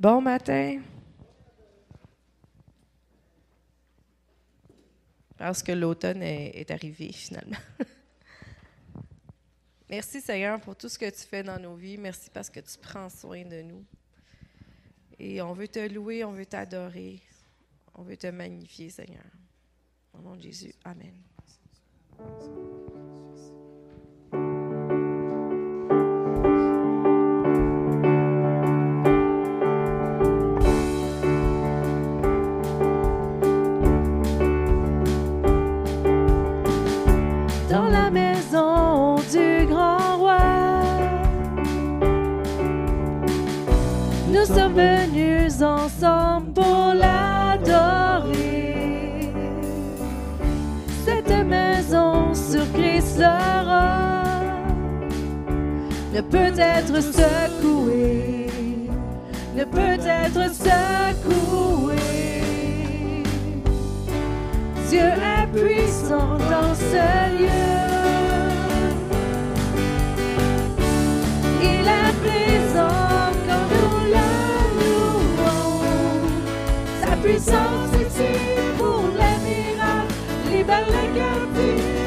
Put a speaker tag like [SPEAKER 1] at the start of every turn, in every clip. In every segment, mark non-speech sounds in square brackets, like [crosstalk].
[SPEAKER 1] Bon matin. Parce que l'automne est, arrivé finalement. [laughs] Merci Seigneur pour tout ce que tu fais dans nos vies. Merci parce que tu prends soin de nous. Et on veut te louer, on veut t'adorer, on veut te magnifier Seigneur. Au nom de Jésus. Amen.
[SPEAKER 2] Venus ensemble pour l'adorer. Cette maison sur Christ roi ne peut être secouée, ne peut être secouée. Dieu est puissant dans ce lieu. Puissance est ici pour les miracles, libère les captifs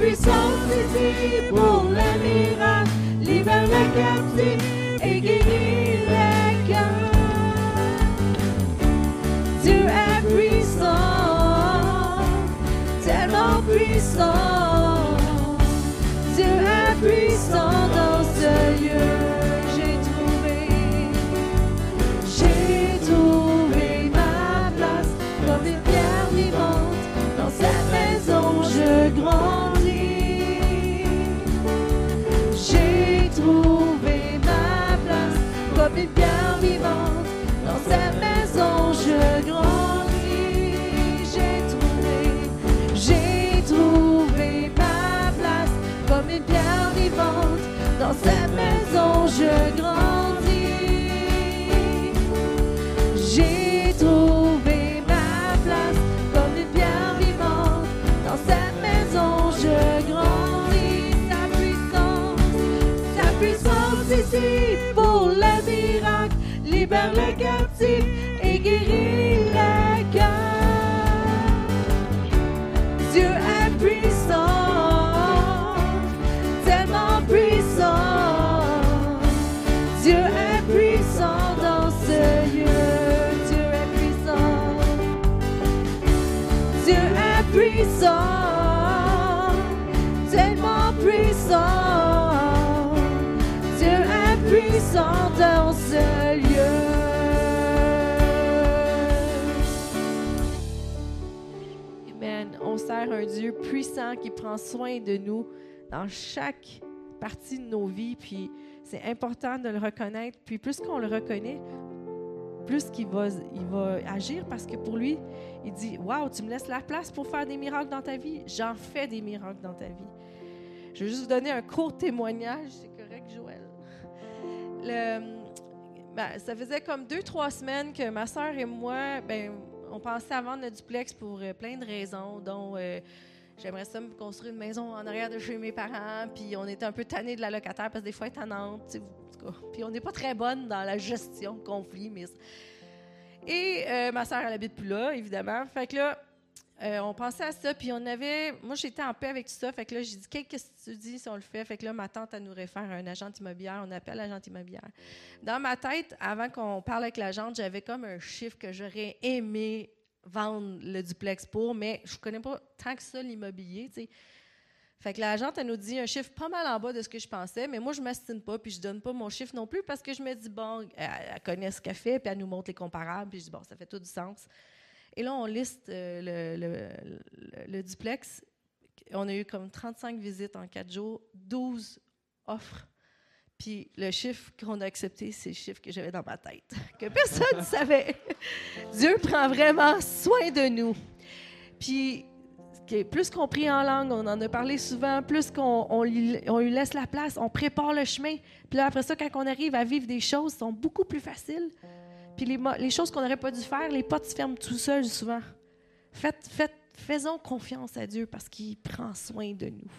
[SPEAKER 2] puissance ici pour les miracles, libère les captifs et guérit les cœurs. Dieu est puissant, tellement puissant. Dieu est puissant comme une pierre vivante. Dans cette maison, je grandis. J'ai trouvé, j'ai trouvé ma place comme une pierre vivante. Dans cette maison, je grandis.
[SPEAKER 1] Un Dieu puissant qui prend soin de nous dans chaque partie de nos vies. Puis c'est important de le reconnaître. Puis plus qu'on le reconnaît, plus qu'il va, il va agir parce que pour lui, il dit Waouh, tu me laisses la place pour faire des miracles dans ta vie. J'en fais des miracles dans ta vie. Je vais juste vous donner un court témoignage. C'est correct, Joël. Ben, ça faisait comme deux, trois semaines que ma soeur et moi, ben, on pensait à vendre notre duplex pour euh, plein de raisons, dont euh, j'aimerais ça me construire une maison en arrière de chez mes parents, puis on était un peu tannés de la locataire parce que des fois elle est tannante. Puis on n'est pas très bonne dans la gestion de conflits, mais... Et euh, ma soeur, elle habite plus là, évidemment. Fait que là, euh, on pensait à ça, puis on avait. Moi, j'étais en paix avec tout ça. Fait que là, j'ai dit, qu'est-ce que tu dis si on le fait? Fait que là, ma tante, elle nous réfère à un agent immobilier. On appelle l'agent immobilier. Dans ma tête, avant qu'on parle avec l'agent, j'avais comme un chiffre que j'aurais aimé vendre le duplex pour, mais je connais pas tant que ça l'immobilier. Fait que l'agente, elle nous dit un chiffre pas mal en bas de ce que je pensais, mais moi, je ne m'astine pas, puis je donne pas mon chiffre non plus parce que je me dis, bon, elle, connaît ce qu'elle fait, puis elle nous montre les comparables, puis je dis, bon, ça fait tout du sens. Et là, on liste euh, le, duplex. On a eu comme 35 visites en quatre jours, 12 offres. Puis le chiffre qu'on a accepté, c'est le chiffre que j'avais dans ma tête, [laughs] que personne ne savait. Dieu prend vraiment soin de nous. Puis plus qu'on prie en langue, on en a parlé souvent, plus qu'on lui, laisse la place, on prépare le chemin. Puis là, après ça, quand on arrive à vivre des choses, sont beaucoup plus faciles. Puis les, choses qu'on n'aurait pas dû faire, les potes se ferment tout seuls souvent. Faites, faites, faisons confiance à Dieu parce qu'il prend soin de nous.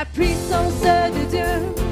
[SPEAKER 2] So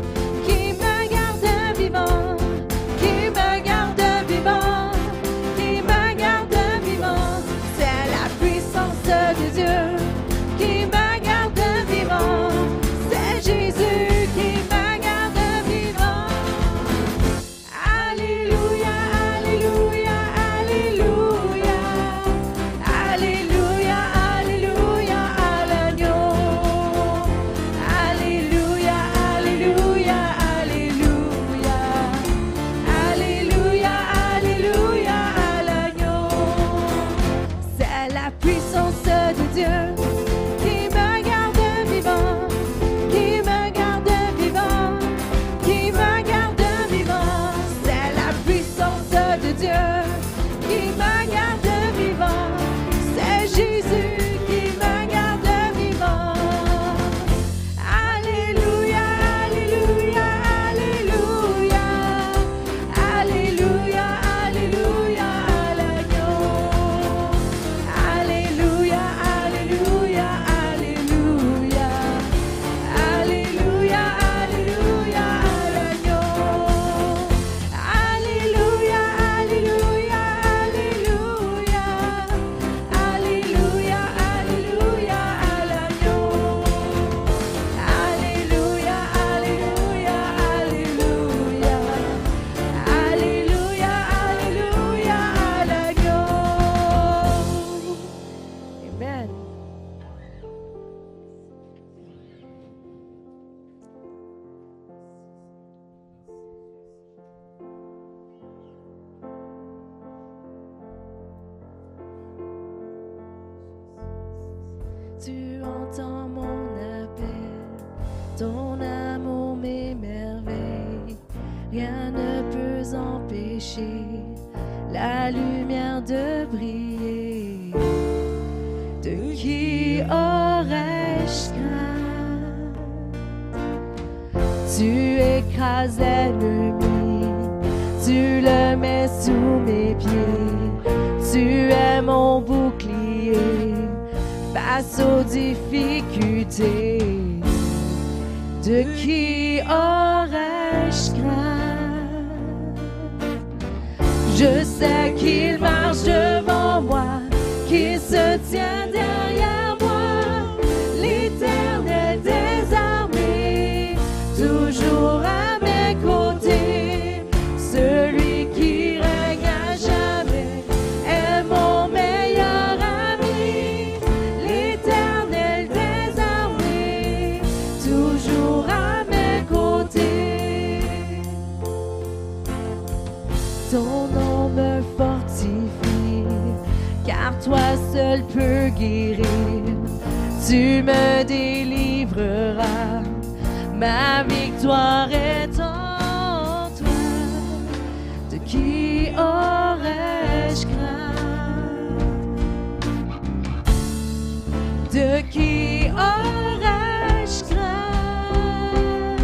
[SPEAKER 2] de qui orage craint?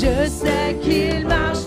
[SPEAKER 2] Je sais qu'il marche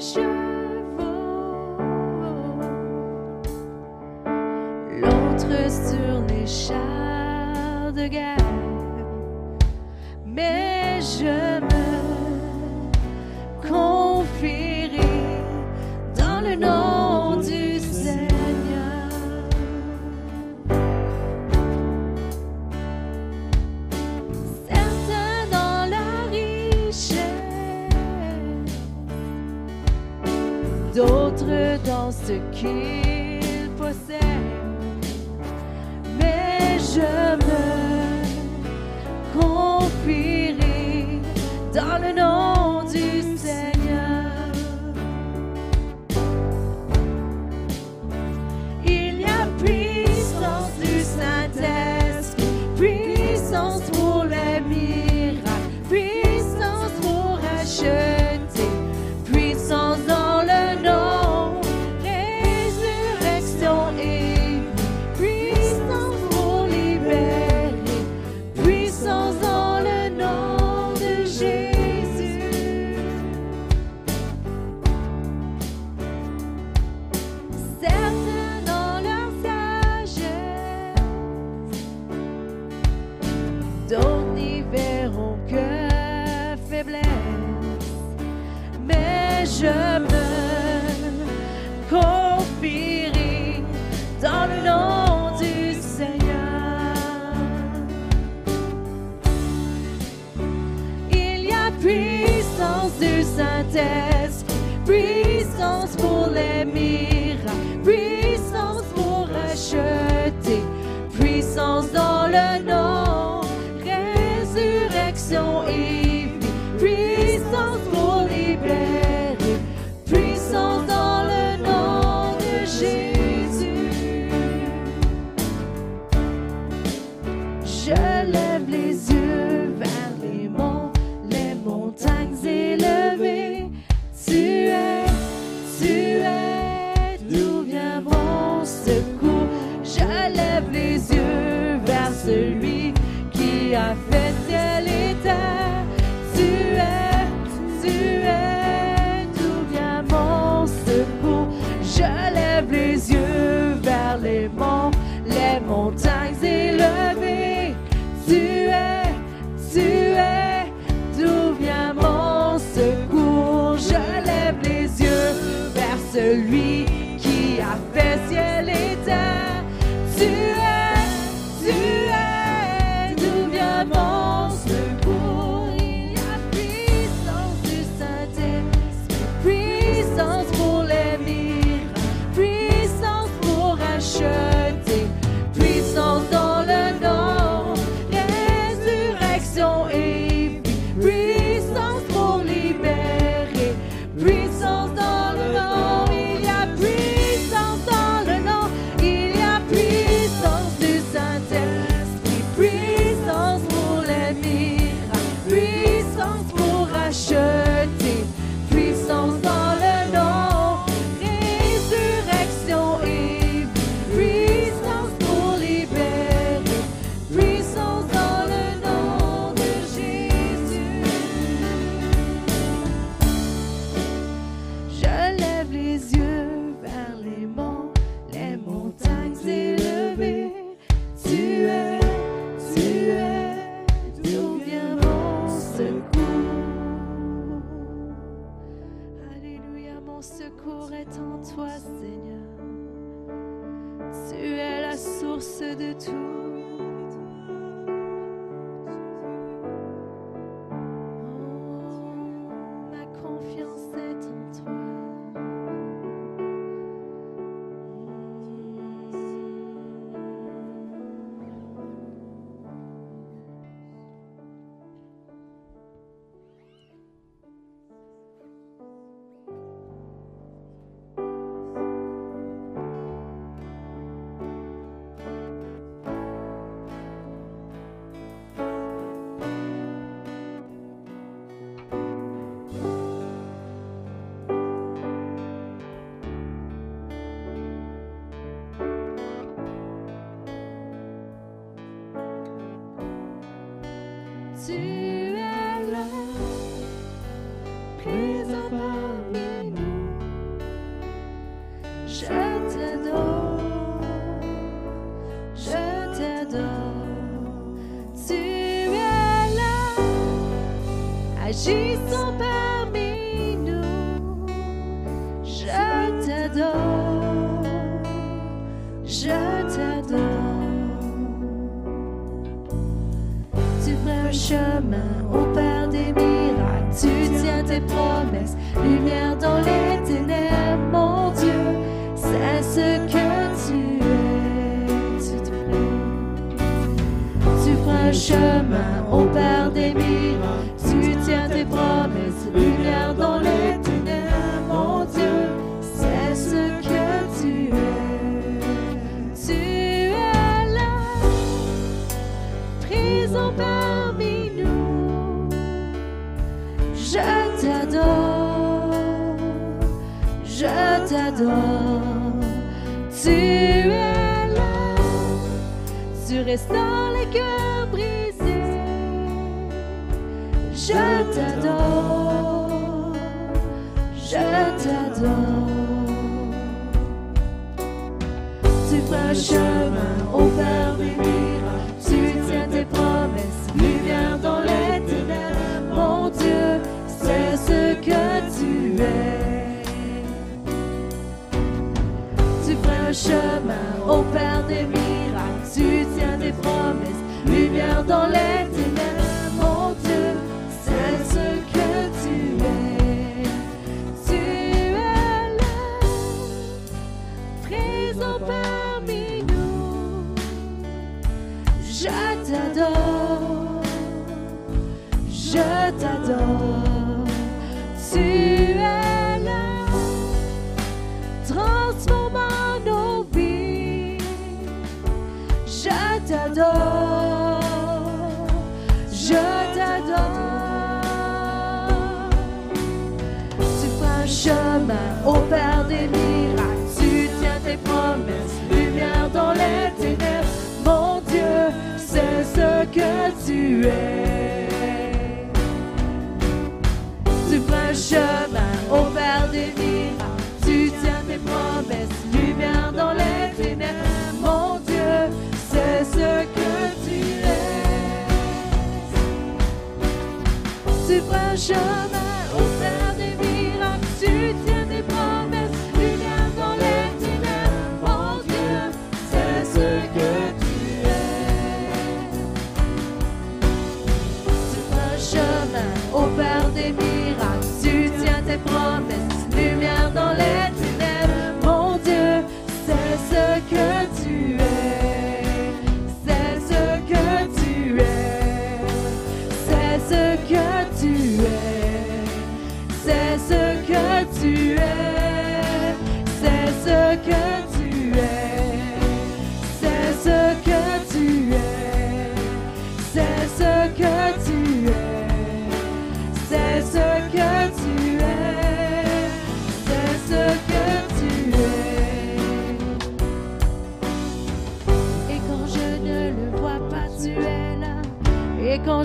[SPEAKER 2] chevaux, l'autre sur les chats. see.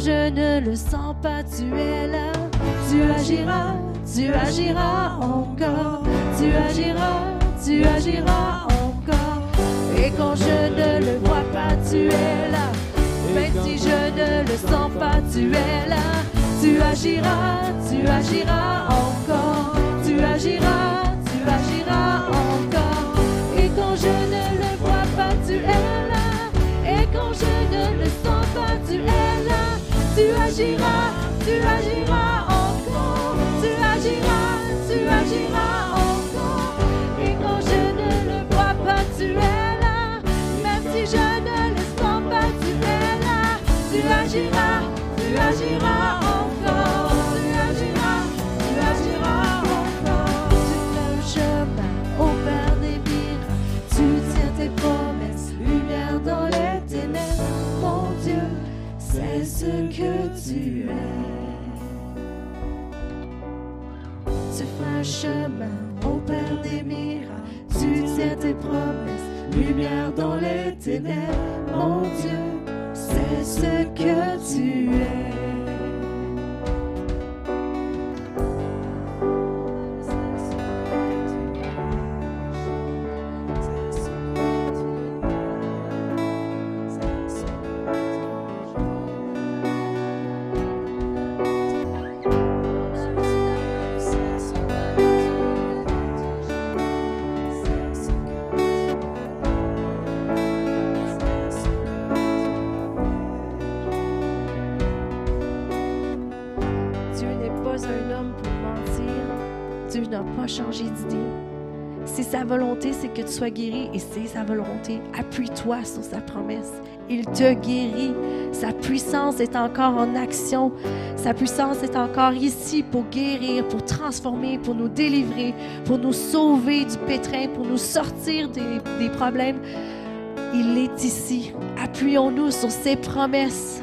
[SPEAKER 2] je ne le sens pas, tu es là. Tu agiras, tu agiras encore. Tu agiras, tu agiras encore. Et quand je ne le vois pas, tu es là. Même si je ne le sens pas, tu es là. Tu agiras, tu agiras encore. Tu agiras, tu agiras encore. Et quand je ne le vois pas, tu es là. じわじわじわ ce que tu es? Tu feras un chemin au Père des miracles, tu tiens tes promesses, lumière dans les ténèbres, mon Dieu, c'est ce que tu es.
[SPEAKER 1] Changé d'idée. Si sa volonté, c'est que tu sois guéri, et c'est sa volonté, appuie-toi sur sa promesse. Il te guérit. Sa puissance est encore en action. Sa puissance est encore ici pour guérir, pour transformer, pour nous délivrer, pour nous sauver du pétrin, pour nous sortir des, des problèmes. Il est ici. Appuyons-nous sur ses promesses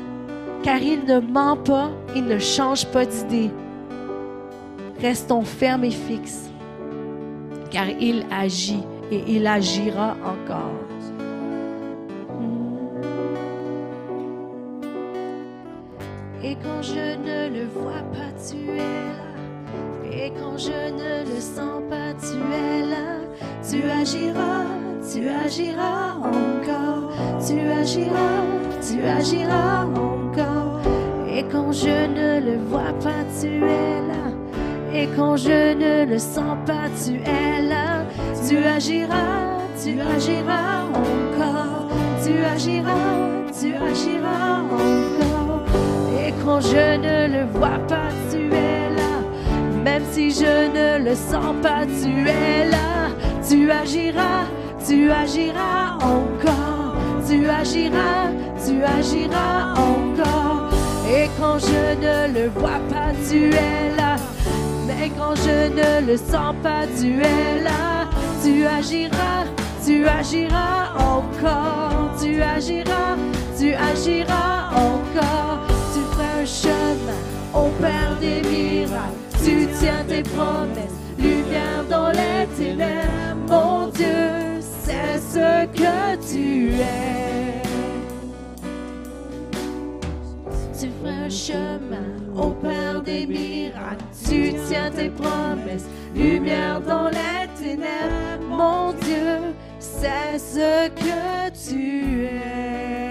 [SPEAKER 1] car il ne ment pas, il ne change pas d'idée. Restons fermes et fixes, car il agit et il agira encore.
[SPEAKER 2] Et quand je ne le vois pas, tu es là. Et quand je ne le sens pas, tu es là. Tu agiras, tu agiras encore. Tu agiras, tu agiras encore. Et quand je ne le vois pas, tu es là. Et quand je ne le sens pas, tu es là. Tu agiras, tu agiras encore. Tu agiras, tu agiras encore. Et quand je ne le vois pas, tu es là. Même si je ne le sens pas, tu es là. Tu agiras, tu agiras encore. Tu agiras, tu agiras encore. Et quand je ne le vois pas, tu es là. Mais quand je ne le sens pas, tu es là. Tu agiras, tu agiras encore. Tu agiras, tu agiras encore. Tu feras un chemin au Père des miracles. Tu tiens tes promesses, lumière dans les ténèbres. Mon Dieu, c'est ce que tu es. Tu feras un chemin au Père des miracles. Tu tiens tes promesses, lumière dans les ténèbres. Mon Dieu, c'est ce que tu es.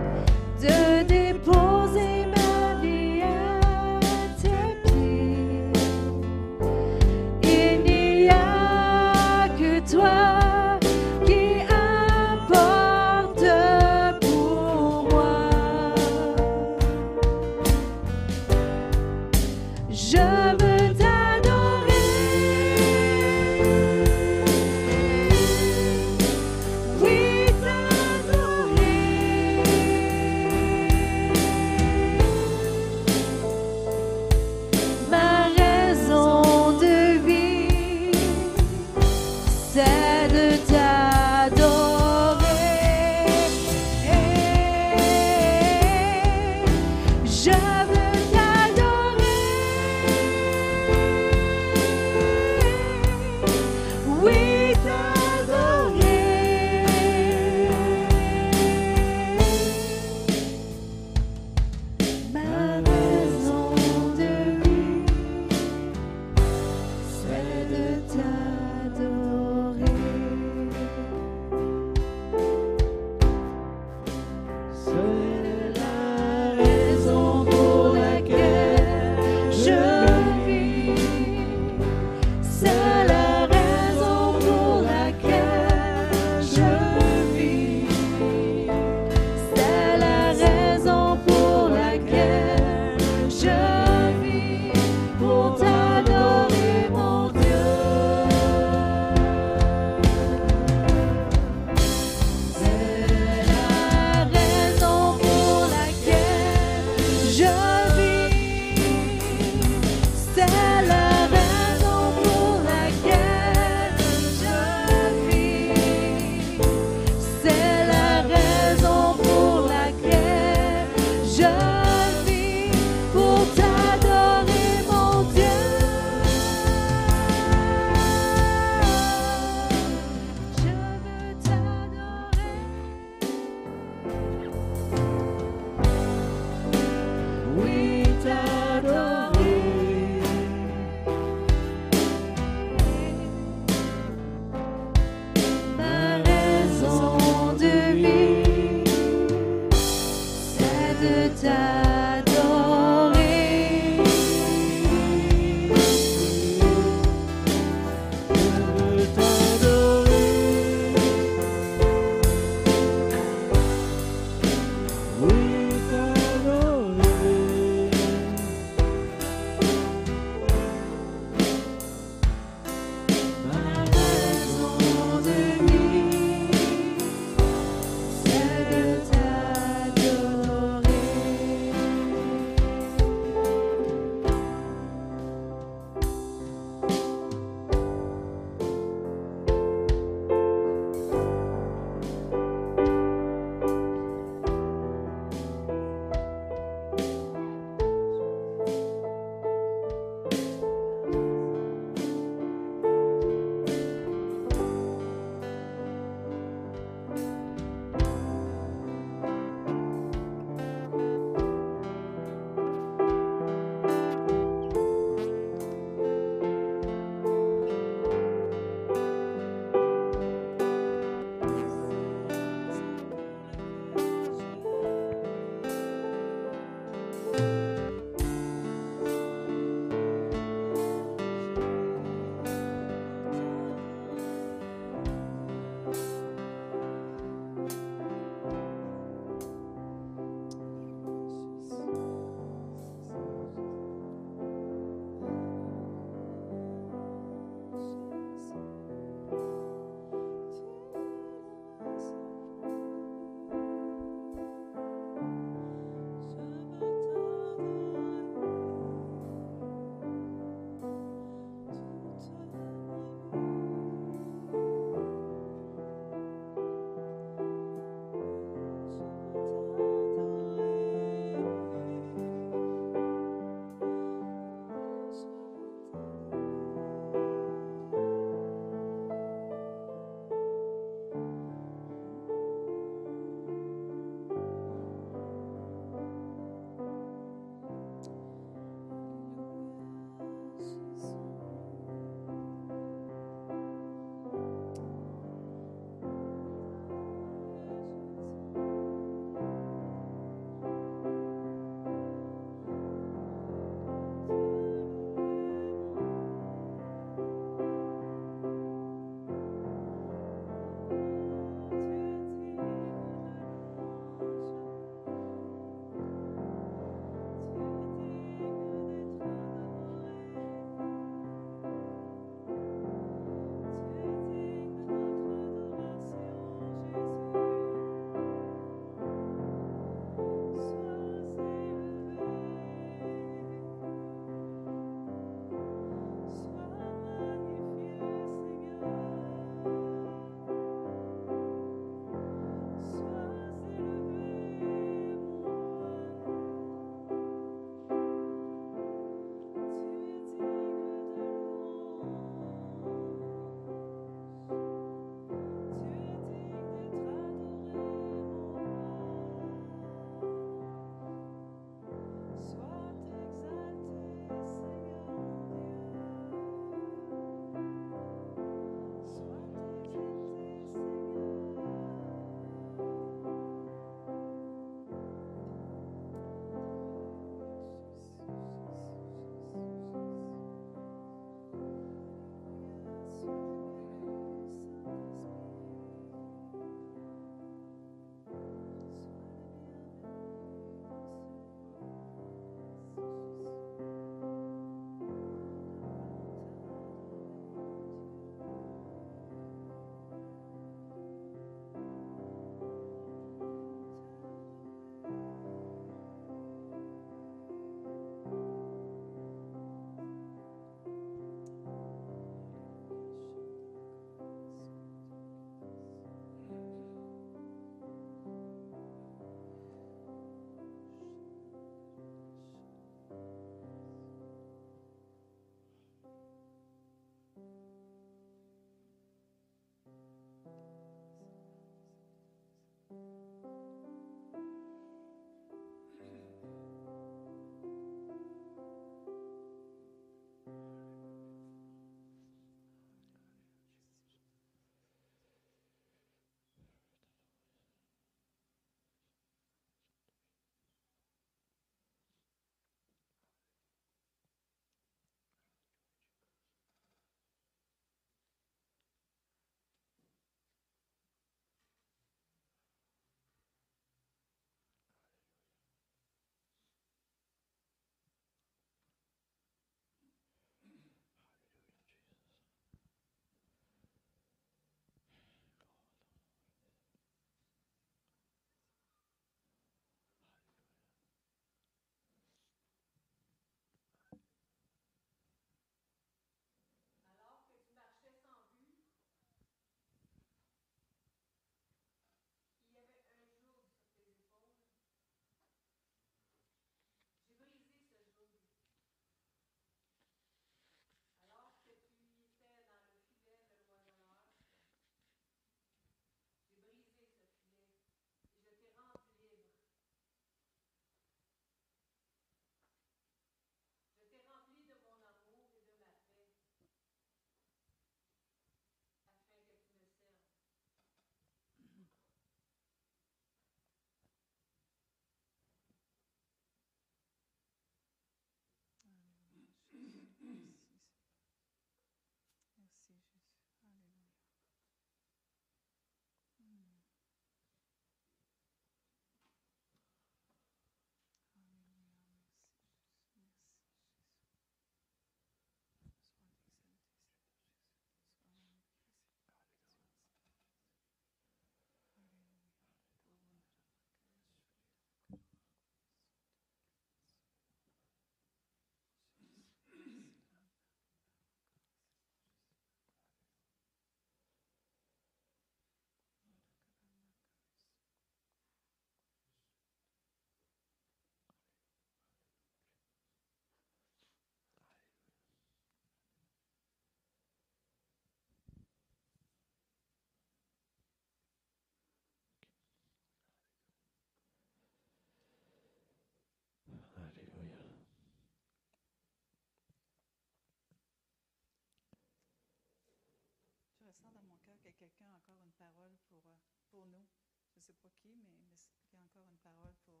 [SPEAKER 3] Quelqu'un a encore une parole pour, euh, pour nous. Je ne sais pas qui, mais, mais y a encore une parole pour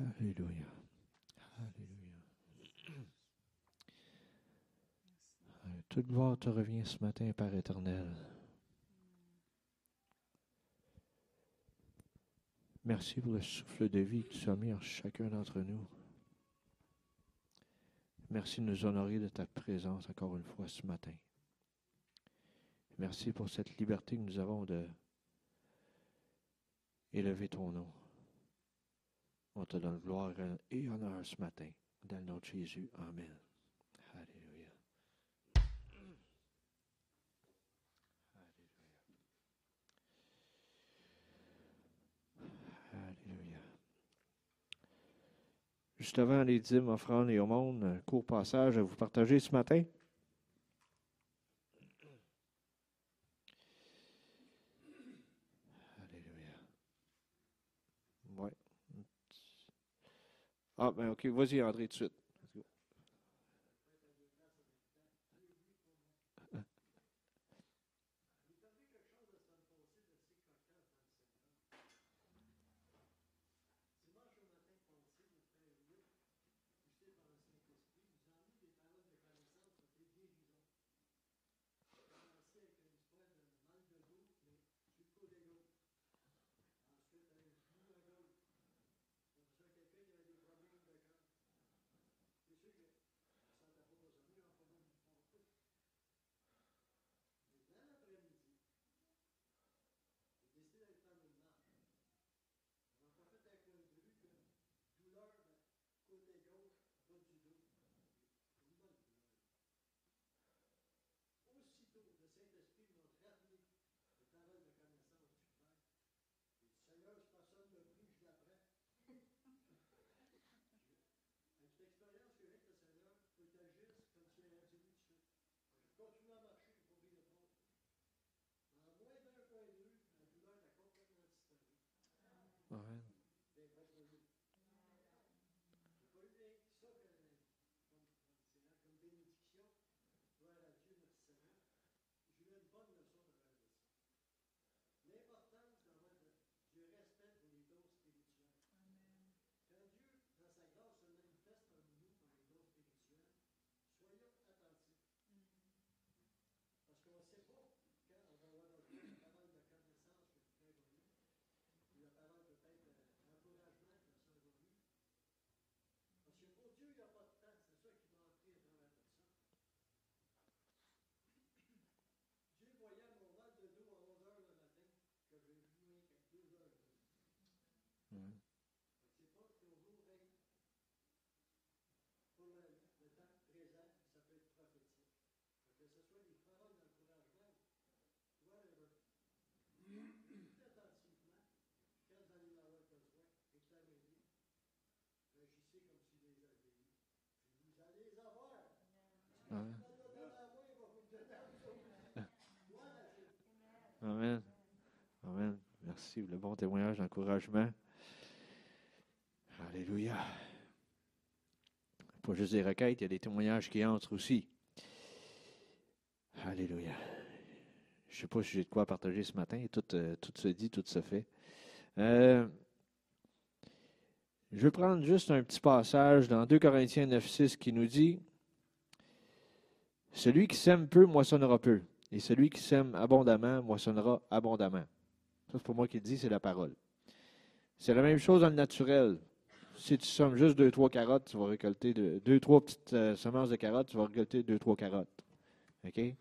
[SPEAKER 3] Alléluia.
[SPEAKER 4] Alléluia. Euh, Toute gloire te revient ce matin, Père éternel. Merci pour le souffle de vie que tu as mis en chacun d'entre nous. Merci de nous honorer de ta présence encore une fois ce matin. Merci pour cette liberté que nous avons de élever ton nom. On te donne gloire et honneur ce matin. Dans le nom de Jésus. Amen. Alléluia. Alléluia. Alléluia. Juste avant les dîmes, offrandes et aumônes, un court passage à vous partager ce matin. Alléluia. Ouais. Ah, ben ok, vas-y André, tout de suite.
[SPEAKER 5] Amen. Amen. Merci pour le bon témoignage d'encouragement. Alléluia. Pas juste des requêtes, il y a des témoignages qui entrent aussi. Alléluia. Je ne sais pas si j'ai de quoi partager ce matin. Tout, euh, se dit, tout se fait. Euh, je vais prendre juste un petit passage dans 2 Corinthiens 9, 6 qui nous dit Celui qui sème peu moissonnera peu, et celui qui sème abondamment moissonnera abondamment. Ça, c'est pas moi qui le dis, c'est la parole. C'est la même chose dans le naturel. Si tu sommes juste deux, trois carottes, tu vas récolter deux, deux trois petites euh, semences de carottes, tu vas récolter deux, trois carottes. OK? Et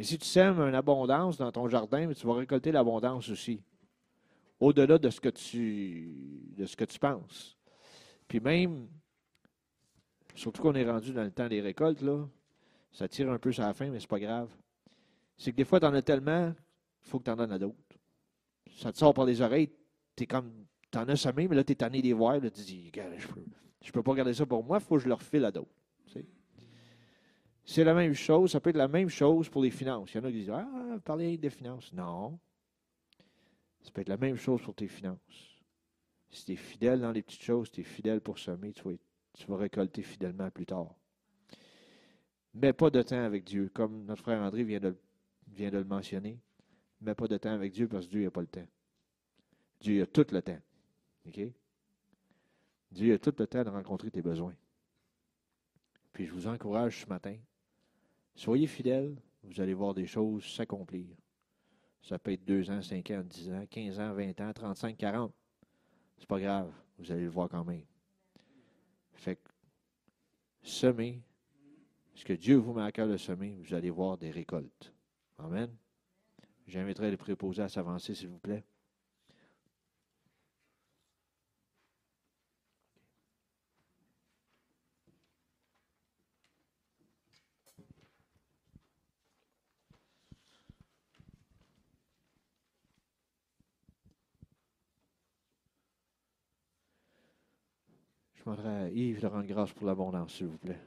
[SPEAKER 5] si tu sèmes une abondance dans ton jardin, tu vas récolter l'abondance aussi. Au-delà de ce que tu de ce que tu penses. Puis même, surtout qu'on est rendu dans le temps des récoltes, là, ça tire un peu sur la fin, mais c'est pas grave. C'est que des fois, tu en as tellement, il faut que tu en donnes à d'autres. Ça te sort par les oreilles, tu es comme tu en as semé, mais là, tu es tanné des voir, là, tu dis, je peux, je peux pas garder ça pour moi, il faut que je le refile à d'autres. C'est la même chose, ça peut être la même chose pour les finances. Il y en a qui disent Ah, parler des finances. Non. Ça peut être la même chose pour tes finances. Si tu es fidèle dans les petites choses, tu es fidèle pour semer, tu vas, tu vas récolter fidèlement plus tard. Mets pas de temps avec Dieu, comme notre frère André vient de, vient de le mentionner. Mets pas de temps avec Dieu parce que Dieu n'a pas le temps. Dieu a tout le temps. Dieu a tout le temps de rencontrer tes besoins. Puis je vous encourage ce matin. Soyez fidèles, vous allez voir des choses s'accomplir. Ça peut être 2 ans, 5 ans, 10 ans, 15 ans, 20 ans, 35, 40. C'est pas grave, vous allez le voir quand même. Fait que semez ce que Dieu vous met à cœur de semer, vous allez voir des récoltes. Amen. J'inviterai les préposés à s'avancer, s'il vous plaît. Yves rendre grâce pour l'abondance, s'il vous plaît.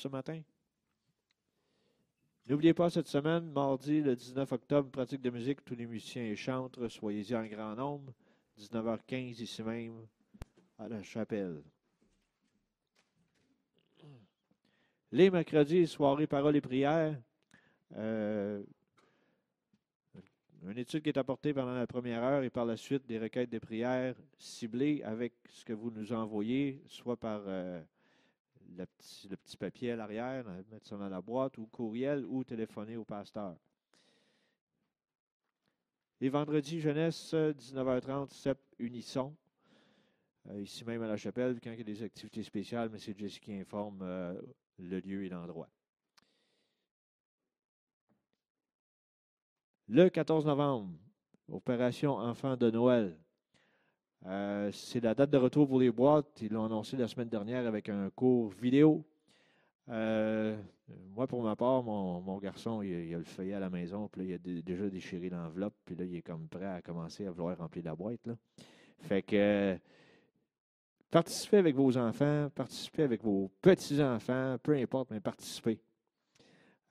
[SPEAKER 5] Ce matin. N'oubliez pas cette semaine, mardi le 19 octobre, pratique de musique, tous les musiciens et chantres, soyez-y en grand nombre, 19h15 ici même à la chapelle. Les mercredis, soirée parole et prière. Euh, une étude qui est apportée pendant la première heure et par la suite des requêtes de prière ciblées avec ce que vous nous envoyez, soit par euh, le, petit, le petit papier à l'arrière, euh, mettre ça dans la boîte, ou courriel, ou téléphoner au pasteur. Les vendredis jeunesse, euh, 19h30, CEP Unisson. Euh, ici même à la chapelle, quand il y a des activités spéciales, mais c'est Jesse qui informe euh, le lieu et l'endroit. Le 14 novembre, opération Enfant de Noël. Euh, c'est la date de retour pour les boîtes. Ils l'ont annoncé la semaine dernière avec un cours vidéo. Euh, moi, pour ma part, mon, garçon, il, a- le feuillet à la maison, puis là, il a dé- déjà déchiré l'enveloppe, puis là, il est comme prêt à commencer à vouloir remplir la boîte. Fait que participez avec vos enfants, participez avec vos petits-enfants, peu importe, mais participez.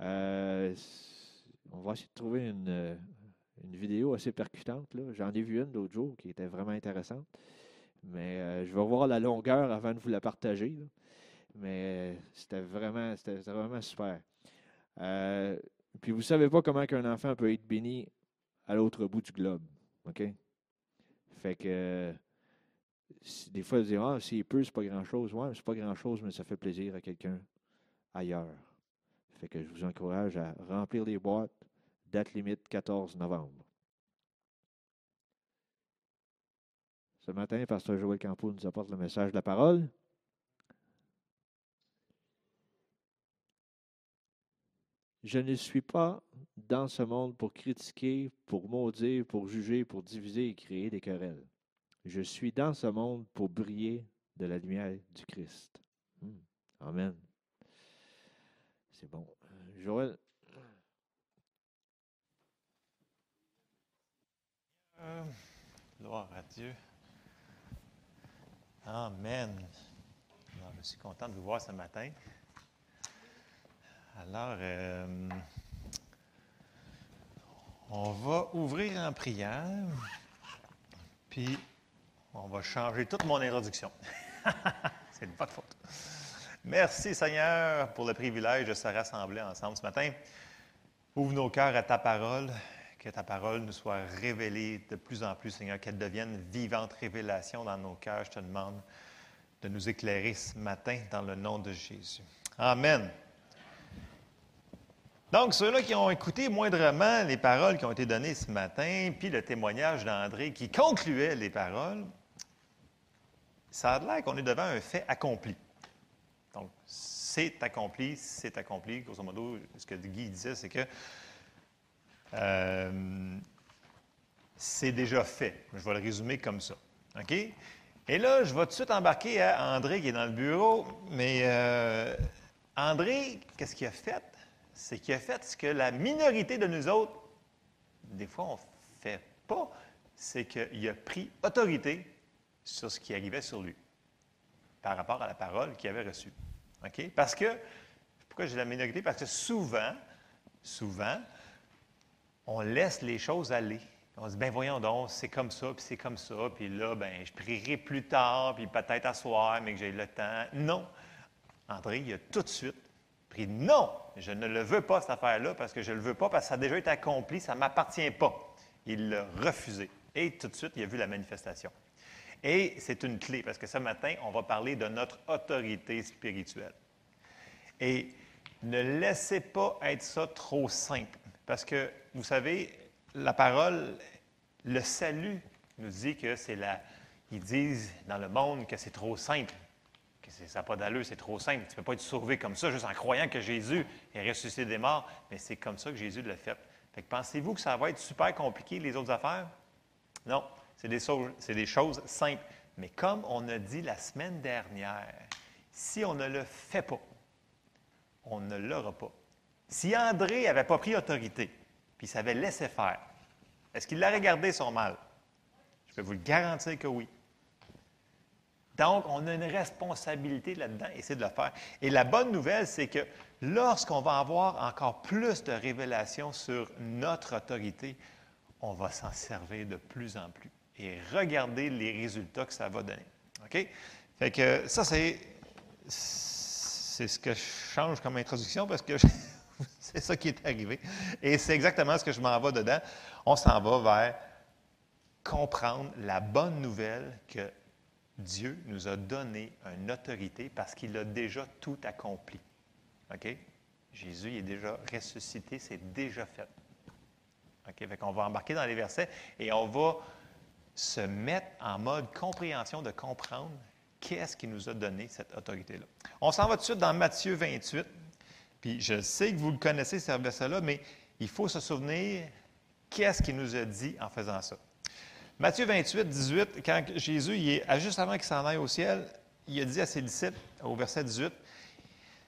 [SPEAKER 5] Euh, on va essayer de trouver une, une vidéo assez percutante. J'en ai vu une l'autre jour qui était vraiment intéressante. Mais euh, je vais voir la longueur avant de vous la partager. Mais euh, c'était vraiment, vraiment super. Euh, puis vous ne savez pas comment qu'un enfant peut être béni à l'autre bout du globe. OK? Fait que des fois, vous dites, ah, s'il peut, c'est pas grand-chose. Ouais, c'est pas grand-chose, mais ça fait plaisir à quelqu'un ailleurs. Fait que je vous encourage à remplir les boîtes. Date limite 14 novembre. Ce matin, Pasteur Joël Campo nous apporte le message de la parole. Je ne suis pas dans ce monde pour critiquer, pour maudire, pour juger, pour diviser et créer des querelles. Je suis dans ce monde pour briller de la lumière du Christ. Hmm. Amen. C'est bon. Euh, Joël,
[SPEAKER 6] Euh, Gloire à Dieu. Amen. Je suis content de vous voir ce matin. Alors, euh, on va ouvrir en prière, puis on va changer toute mon introduction. [laughs] C'est de votre faute. Merci Seigneur pour le privilège de se rassembler ensemble ce matin. Ouvre nos cœurs à ta parole, que ta parole nous soit révélée de plus en plus, Seigneur, qu'elle devienne vivante révélation dans nos cœurs. Je te demande de nous éclairer ce matin dans le nom de Jésus. Amen. Donc, ceux-là qui ont écouté moindrement les paroles qui ont été données ce matin, puis le témoignage d'André qui concluait les paroles, ça a l'air qu'on est devant un fait accompli. Donc, c'est accompli, c'est accompli. Grosso modo, ce que Guy disait, c'est que euh, c'est déjà fait. Je vais le résumer comme ça. OK? Et là, je vais tout de suite embarquer à André qui est dans le bureau. Mais euh, André, qu'est-ce qu'il a fait? C'est qu'il a fait ce que la minorité de nous autres, des fois, on ne fait pas. C'est qu'il a pris autorité sur ce qui arrivait sur lui par rapport à la parole qu'il avait reçue. OK? Parce que, pourquoi j'ai la minorité? Parce que souvent, souvent, on laisse les choses aller. On se dit, ben voyons donc, c'est comme ça, puis c'est comme ça, puis là, ben je prierai plus tard, puis peut-être à soir, mais que j'ai le temps. Non. André, il a tout de suite pris non, je ne le veux pas, cette affaire-là, parce que je ne le veux pas, parce que ça a déjà été accompli, ça ne m'appartient pas. Il l'a refusé. Et tout de suite, il a vu la manifestation. Et c'est une clé, parce que ce matin, on va parler de notre autorité spirituelle. Et ne laissez pas être ça trop simple. Parce que, vous savez, la parole, le salut nous dit que c'est la. Ils disent dans le monde que c'est trop simple, que ça n'a pas d'allure, c'est trop simple. Tu ne peux pas être sauvé comme ça juste en croyant que Jésus est ressuscité des morts, mais c'est comme ça que Jésus l'a fait. Fait pensez-vous que ça va être super compliqué, les autres affaires? Non, c'est des, des choses simples. Mais comme on a dit la semaine dernière, si on ne le fait pas, on ne l'aura pas. Si André n'avait pas pris autorité, puis s'avait laissé faire, est-ce qu'il l'aurait gardé son mal? Je peux vous le garantir que oui. Donc, on a une responsabilité là-dedans c'est de le faire. Et la bonne nouvelle, c'est que lorsqu'on va avoir encore plus de révélations sur notre autorité, on va s'en servir de plus en plus. Et regardez les résultats que ça va donner. OK? Fait que ça, c'est, c'est ce que je change comme introduction parce que [laughs] [laughs] c'est ça qui est arrivé. Et c'est exactement ce que je m'en vais dedans. On s'en va vers comprendre la bonne nouvelle que Dieu nous a donné une autorité parce qu'il a déjà tout accompli. OK? Jésus est déjà ressuscité, c'est déjà fait. Fait qu'on va embarquer dans les versets et on va se mettre en mode compréhension de comprendre qu'est-ce qui nous a donné cette autorité-là. On s'en va tout de suite dans Matthieu 28. Puis je sais que vous le connaissez, ce verset-là, mais il faut se souvenir qu'est-ce qu'il nous a dit en faisant ça. Matthieu 28, 18, quand Jésus, il est, juste avant qu'il s'en aille au ciel, il a dit à ses disciples, au verset 18,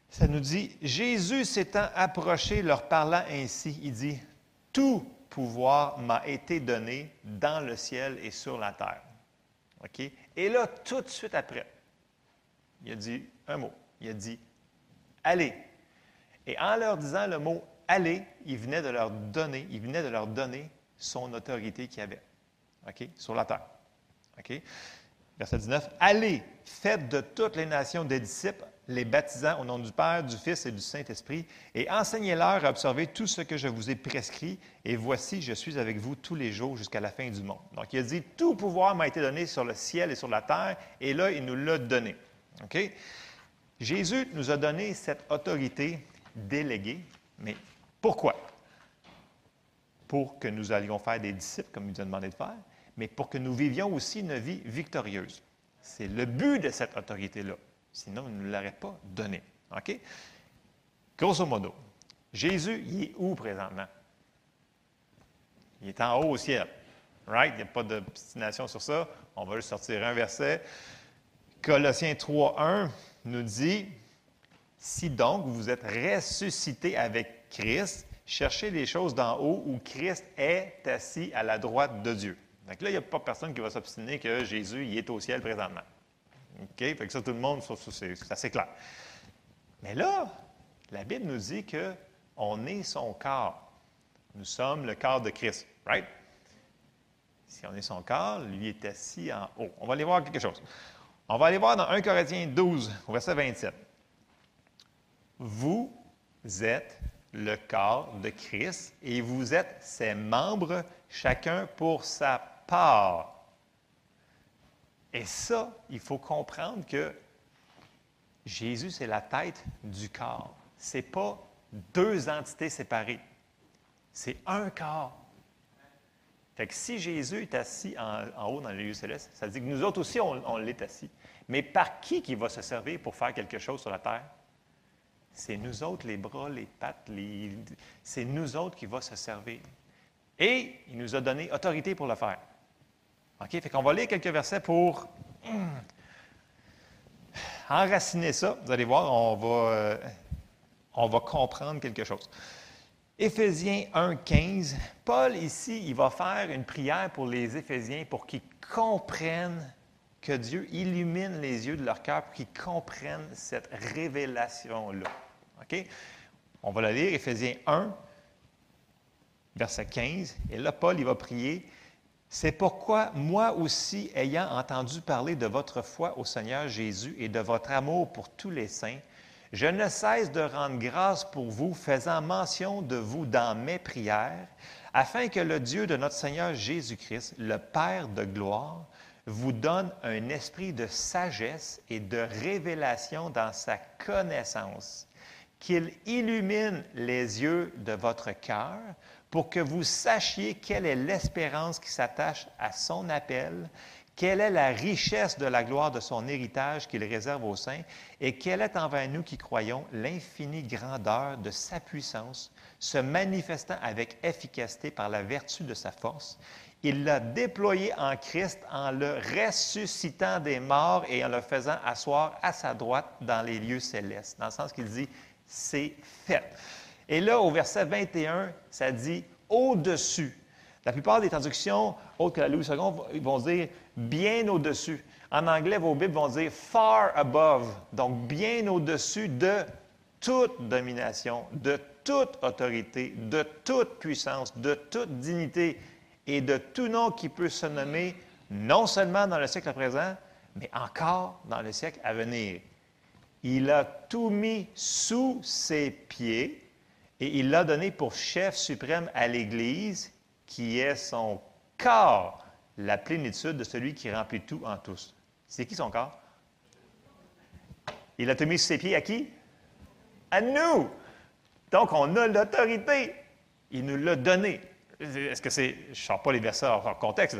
[SPEAKER 6] ça nous dit, Jésus s'étant approché, leur parlant ainsi, il dit, Tout pouvoir m'a été donné dans le ciel et sur la terre. OK? Et là, tout de suite après, il a dit un mot. Il a dit Allez. Et en leur disant le mot Allez, il venait de leur donner, il venait de leur donner son autorité qu'il avait. OK? Sur la terre. OK? Verset 19. Allez, faites de toutes les nations des disciples, les baptisant au nom du Père, du Fils et du Saint-Esprit, et enseignez-leur à observer tout ce que je vous ai prescrit, et voici, je suis avec vous tous les jours jusqu'à la fin du monde. Donc, il a dit, tout pouvoir m'a été donné sur le ciel et sur la terre, et là, il nous l'a donné. OK? Jésus nous a donné cette autorité déléguée, mais pourquoi? Pour que nous allions faire des disciples, comme il nous a demandé de faire, mais pour que nous vivions aussi une vie victorieuse. C'est le but de cette autorité-là. Sinon, il ne nous l'aurait pas donné. OK? Grosso modo, Jésus, il est où présentement? Il est en haut au ciel. Right? Il n'y a pas d'obstination sur ça. On va juste sortir un verset. Colossiens 3, 1 nous dit Si donc vous êtes ressuscité avec Christ, cherchez les choses d'en haut où Christ est assis à la droite de Dieu. Donc là, il n'y a pas personne qui va s'obstiner que Jésus il est au ciel présentement. OK? Fait que ça, tout le monde, c'est clair. Mais là, la Bible nous dit qu'on est son corps. Nous sommes le corps de Christ, right? Si on est son corps, lui est assis en haut. On va aller voir quelque chose. On va aller voir dans 1 Corinthiens 12, au verset 27. Vous êtes le corps de Christ et vous êtes ses membres, chacun pour sa part. Et ça, il faut comprendre que Jésus, c'est la tête du corps. Ce n'est pas deux entités séparées. C'est un corps. Fait que si Jésus est assis en, haut dans les lieux célestes, ça veut dire que nous autres aussi, on, l'est assis. Mais par qui qui va se servir pour faire quelque chose sur la terre? C'est nous autres, les bras, les pattes, les... c'est nous autres qui va se servir. Et il nous a donné autorité pour le faire. OK? Fait qu'on va lire quelques versets pour hmm, enraciner ça. Vous allez voir, on va, euh, on va comprendre quelque chose. Éphésiens 1, 15. Paul, ici, il va faire une prière pour les Éphésiens pour qu'ils comprennent que Dieu illumine les yeux de leur cœur pour qu'ils comprennent cette révélation-là. OK? On va la lire, Éphésiens 1, verset 15. Et là, Paul, il va prier c'est pourquoi moi aussi, ayant entendu parler de votre foi au Seigneur Jésus et de votre amour pour tous les saints, je ne cesse de rendre grâce pour vous, faisant mention de vous dans mes prières, afin que le Dieu de notre Seigneur Jésus-Christ, le Père de gloire, vous donne un esprit de sagesse et de révélation dans sa connaissance, qu'il illumine les yeux de votre cœur pour que vous sachiez quelle est l'espérance qui s'attache à son appel, quelle est la richesse de la gloire de son héritage qu'il réserve aux saints, et quelle est envers nous qui croyons l'infinie grandeur de sa puissance, se manifestant avec efficacité par la vertu de sa force. Il l'a déployé en Christ en le ressuscitant des morts et en le faisant asseoir à sa droite dans les lieux célestes, dans le sens qu'il dit, c'est fait. Et là, au verset 21, ça dit au-dessus. La plupart des traductions, autres que la Louis II, vont dire bien au-dessus. En anglais, vos Bibles vont dire far above, donc bien au-dessus de toute domination, de toute autorité, de toute puissance, de toute dignité et de tout nom qui peut se nommer non seulement dans le siècle présent, mais encore dans le siècle à venir. Il a tout mis sous ses pieds et il l'a donné pour chef suprême à l'Église, qui est son corps, la plénitude de celui qui remplit tout en tous. C'est qui son corps? Il a tout mis sous ses pieds à qui? À nous. Donc, on a l'autorité. Il nous l'a donné. Est-ce que c'est. Je ne sors pas les versets hors contexte.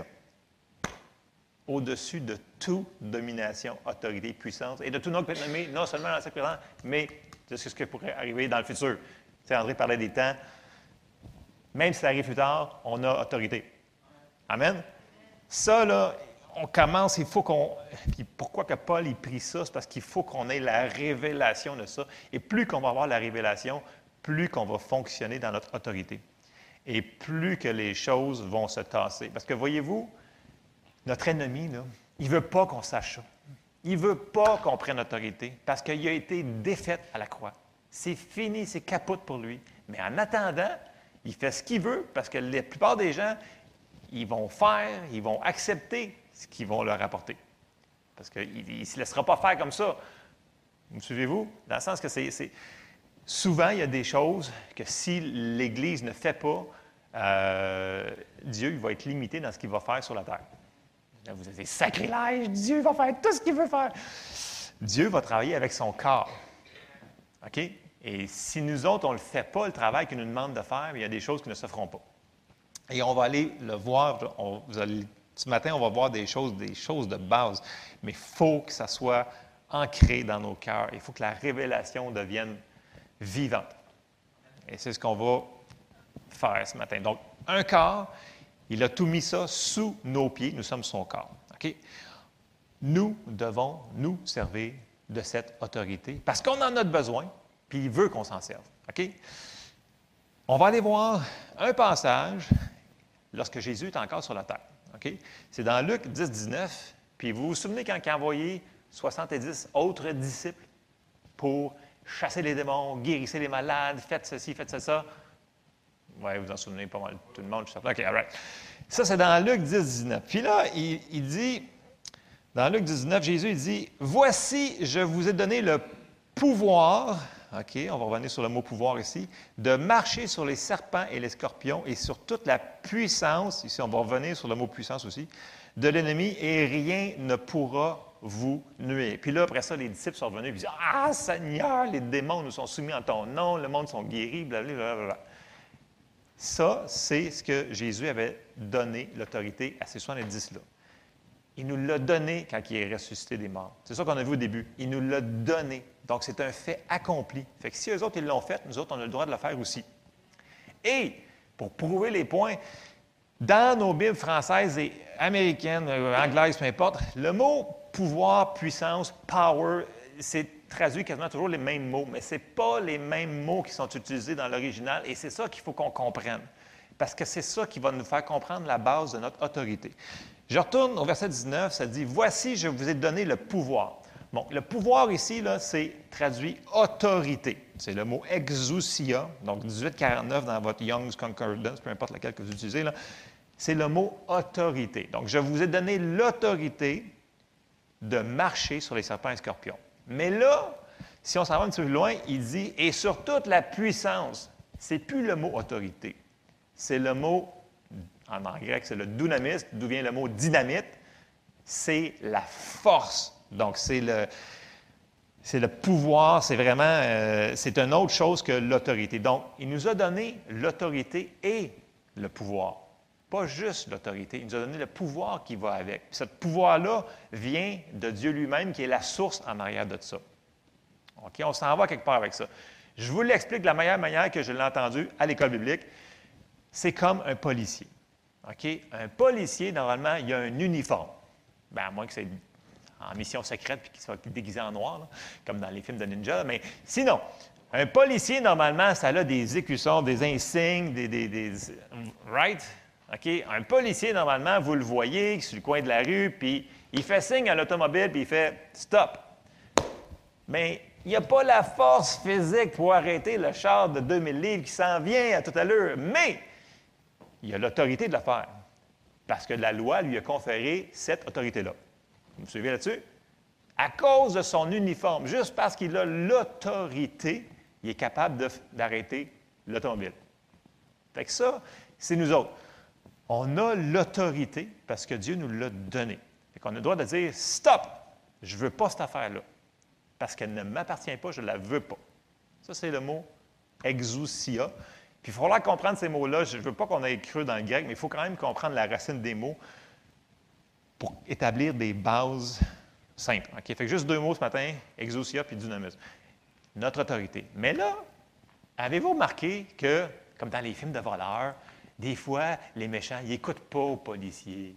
[SPEAKER 6] Au-dessus de toute domination, autorité, puissance, et de tout nom qui peut être non seulement dans le présent, mais de ce qui pourrait arriver dans le futur. André parlait des temps. Même si ça arrive plus tard, on a autorité. Amen? Ça, là, on commence, il faut qu'on. Pourquoi que Paul ait pris ça? C'est parce qu'il faut qu'on ait la révélation de ça. Et plus qu'on va avoir la révélation, plus qu'on va fonctionner dans notre autorité. Et plus que les choses vont se tasser. Parce que voyez-vous, notre ennemi, il ne veut pas qu'on sache ça. Il ne veut pas qu'on prenne autorité parce qu'il a été défait à la croix. C'est fini, c'est capote pour lui. Mais en attendant, il fait ce qu'il veut parce que la plupart des gens, ils vont faire, ils vont accepter ce qu'ils vont leur apporter. Parce qu'il ne se laissera pas faire comme ça. Vous me suivez-vous? Dans le sens que c'est. Souvent, il y a des choses que si l'Église ne fait pas, euh, Dieu va être limité dans ce qu'il va faire sur la terre. Vous avez sacrilège, Dieu va faire tout ce qu'il veut faire. Dieu va travailler avec son corps. OK? Et si nous autres, on ne le fait pas, le travail qu'il nous demande de faire, il y a des choses qui ne se feront pas. Et on va aller le voir. ce matin, on va voir des choses, des choses de base. Mais il faut que ça soit ancré dans nos cœurs. Il faut que la révélation devienne vivante. Et c'est ce qu'on va faire ce matin. Donc, un corps, il a tout mis ça sous nos pieds. Nous sommes son corps. OK? Nous devons nous servir de cette autorité parce qu'on en a besoin, puis il veut qu'on s'en serve. OK? On va aller voir un passage lorsque Jésus est encore sur la terre. OK? C'est dans Luc 10, 19. Puis vous vous souvenez quand il a envoyé 70 autres disciples pour chasser les démons, guérissez les malades, faites ceci, faites ça. Oui, vous en souvenez pas mal, tout le monde, je suis certain. OK, all right. Ça, c'est dans Luc 10, 19. Puis là, il, il dit, dans Luc 19, Jésus il dit Voici, je vous ai donné le pouvoir, OK, on va revenir sur le mot pouvoir ici, de marcher sur les serpents et les scorpions et sur toute la puissance, ici on va revenir sur le mot puissance aussi, de l'ennemi et rien ne pourra vous nuire. Puis là, après ça, les disciples sont revenus et disent Ah, Seigneur, les démons nous sont soumis en ton nom, le monde sont guéris, blablabla. Bla, bla. Ça, c'est ce que Jésus avait donné l'autorité à ces 70-là. Il nous l'a donné quand il est ressuscité des morts. C'est ça qu'on a vu au début. Il nous l'a donné. Donc, c'est un fait accompli. Fait que si eux autres, ils l'ont fait, nous autres, on a le droit de le faire aussi. Et, pour prouver les points, dans nos Bibles françaises et américaines, euh, anglaises, peu importe, le mot pouvoir, puissance, power, c'est traduit quasiment toujours les mêmes mots, mais ce n'est pas les mêmes mots qui sont utilisés dans l'original, et c'est ça qu'il faut qu'on comprenne. Parce que c'est ça qui va nous faire comprendre la base de notre autorité. Je retourne au verset 19, ça dit Voici, je vous ai donné le pouvoir. Bon, le pouvoir ici, c'est traduit autorité. C'est le mot exousia, donc 1849 dans votre Young's Concordance, peu importe laquelle que vous utilisez, c'est le mot autorité. Donc, je vous ai donné l'autorité de marcher sur les serpents et scorpions. Mais là, si on s'en va un petit peu loin, il dit et sur toute la puissance. C'est plus le mot autorité. C'est le mot, en grec, c'est le dunamis, d'où vient le mot dynamite. C'est la force. Donc, c'est le, c'est le pouvoir, c'est vraiment, euh, c'est une autre chose que l'autorité. Donc, il nous a donné l'autorité et le pouvoir. Pas juste l'autorité, il nous a donné le pouvoir qui va avec. Puis ce pouvoir-là vient de Dieu lui-même, qui est la source en arrière de ça. OK? On s'en va quelque part avec ça. Je vous l'explique de la meilleure manière que je l'ai entendu à l'école biblique. C'est comme un policier. OK? Un policier, normalement, il a un uniforme. Bien, à moins que c'est en mission secrète puis qu'il soit déguisé en noir, comme dans les films de ninja. Mais sinon, un policier, normalement, ça a des écussons, des insignes, des. des, des right? Un policier, normalement, vous le voyez sur le coin de la rue, puis il fait signe à l'automobile, puis il fait stop. Mais il n'y a pas la force physique pour arrêter le char de 2000 livres qui s'en vient à toute allure. Mais il a l'autorité de le faire. Parce que la loi lui a conféré cette autorité-là. Vous me suivez là-dessus? À cause de son uniforme, juste parce qu'il a l'autorité, il est capable d'arrêter l'automobile. Fait que ça, c'est nous autres. On a l'autorité parce que Dieu nous l'a donné. Fait qu'on a le droit de dire Stop! Je ne veux pas cette affaire-là. Parce qu'elle ne m'appartient pas, je ne la veux pas. Ça, c'est le mot exousia. Puis il faudra comprendre ces mots-là. Je ne veux pas qu'on aille creux dans le grec, mais il faut quand même comprendre la racine des mots pour établir des bases simples. OK? Fait que juste deux mots ce matin, exousia puis dynamis. Notre autorité. Mais là, avez-vous remarqué que, comme dans les films de voleurs, des fois, les méchants, ils n'écoutent pas aux policiers.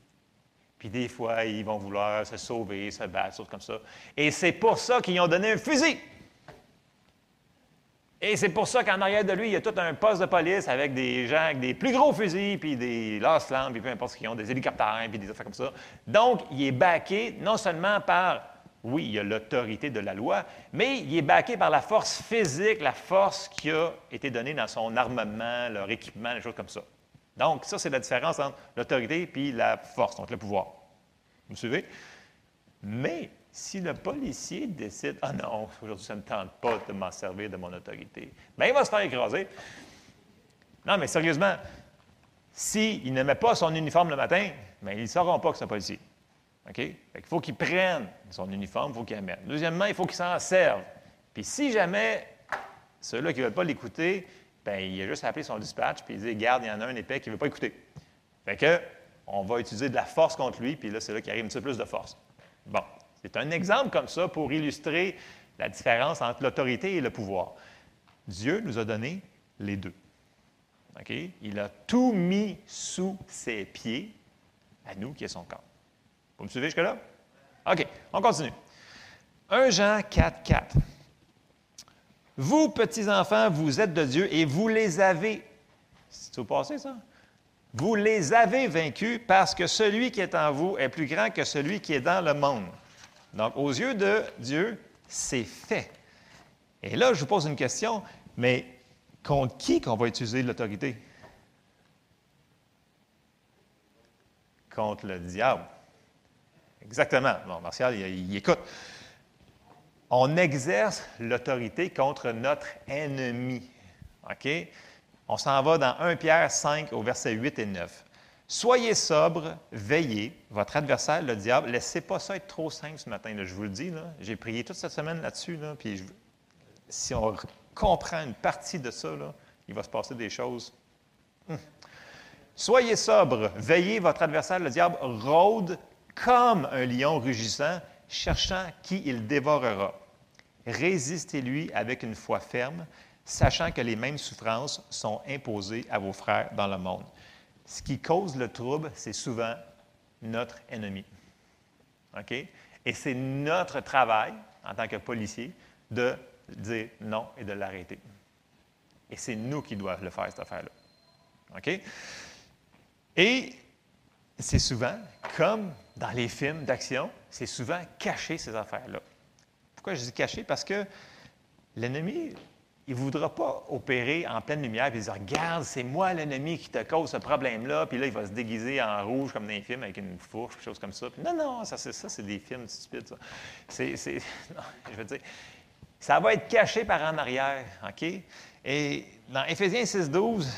[SPEAKER 6] Puis des fois, ils vont vouloir se sauver, se battre, choses comme ça. Et c'est pour ça qu'ils ont donné un fusil. Et c'est pour ça qu'en arrière de lui, il y a tout un poste de police avec des gens avec des plus gros fusils, puis des lance-flammes, puis peu importe ce qu'ils ont, des hélicoptères, puis des affaires comme ça. Donc, il est baqué non seulement par, oui, il y a l'autorité de la loi, mais il est baqué par la force physique, la force qui a été donnée dans son armement, leur équipement, des choses comme ça. Donc, ça, c'est la différence entre l'autorité puis la force, donc le pouvoir. Vous me suivez? Mais si le policier décide Ah non, aujourd'hui, ça ne me tente pas de m'en servir de mon autorité, bien, il va se faire écraser. Non, mais sérieusement, s'il ne met pas son uniforme le matin, bien, ils ne sauront pas que c'est un policier. OK? Qu'il faut qu'il prenne son uniforme, il faut qu'il mette. Deuxièmement, il faut qu'il s'en serve. Puis si jamais ceux-là qui ne veulent pas l'écouter, bien, il a juste à appeler son dispatch puis il dit Garde, il y en a un épais qui ne veut pas écouter. Fait que, on va utiliser de la force contre lui, puis là, c'est là qu'il arrive un petit peu plus de force. Bon, c'est un exemple comme ça pour illustrer la différence entre l'autorité et le pouvoir. Dieu nous a donné les deux. OK? Il a tout mis sous ses pieds, à nous qui est son corps. Vous me suivez jusque-là? OK, on continue. 1 Jean 4, 4. Vous, petits-enfants, vous êtes de Dieu et vous les avez. C'est au passé, ça? Vous les avez vaincus parce que celui qui est en vous est plus grand que celui qui est dans le monde. Donc, aux yeux de Dieu, c'est fait. Et là, je vous pose une question, mais contre qui qu'on va utiliser l'autorité? Contre le diable. Exactement. Bon, Martial, il écoute. On exerce l'autorité contre notre ennemi. OK? On s'en va dans 1 Pierre 5 au verset 8 et 9. Soyez sobre, veillez. Votre adversaire, le diable, laissez pas ça être trop simple ce matin. je vous le dis. J'ai prié toute cette semaine là-dessus. Là, puis je- si on comprend une partie de ça, il va se passer des choses. Hum. Soyez sobre, veillez. Votre adversaire, le diable, rôde comme un lion rugissant, cherchant qui il dévorera. Résistez-lui avec une foi ferme, sachant que les mêmes souffrances sont imposées à vos frères dans le monde. Ce qui cause le trouble, c'est souvent notre ennemi. OK? Et c'est notre travail, en tant que policier, de dire non et de l'arrêter. Et c'est nous qui devons le faire, cette affaire-là. OK? Et c'est souvent, comme dans les films d'action, c'est souvent caché, ces affaires-là. Pourquoi je dis caché? Parce que l'ennemi, il ne voudra pas opérer en pleine lumière et dire Regarde, c'est moi l'ennemi qui te cause ce problème-là. Puis là, il va se déguiser en rouge comme dans les films avec une fourche, quelque chose comme ça. Puis non, non, ça, c'est, ça, c'est des films stupides, ça. C'est, [laughs] je veux dire, ça va être caché par en arrière. OK? Et dans Éphésiens 6, 12,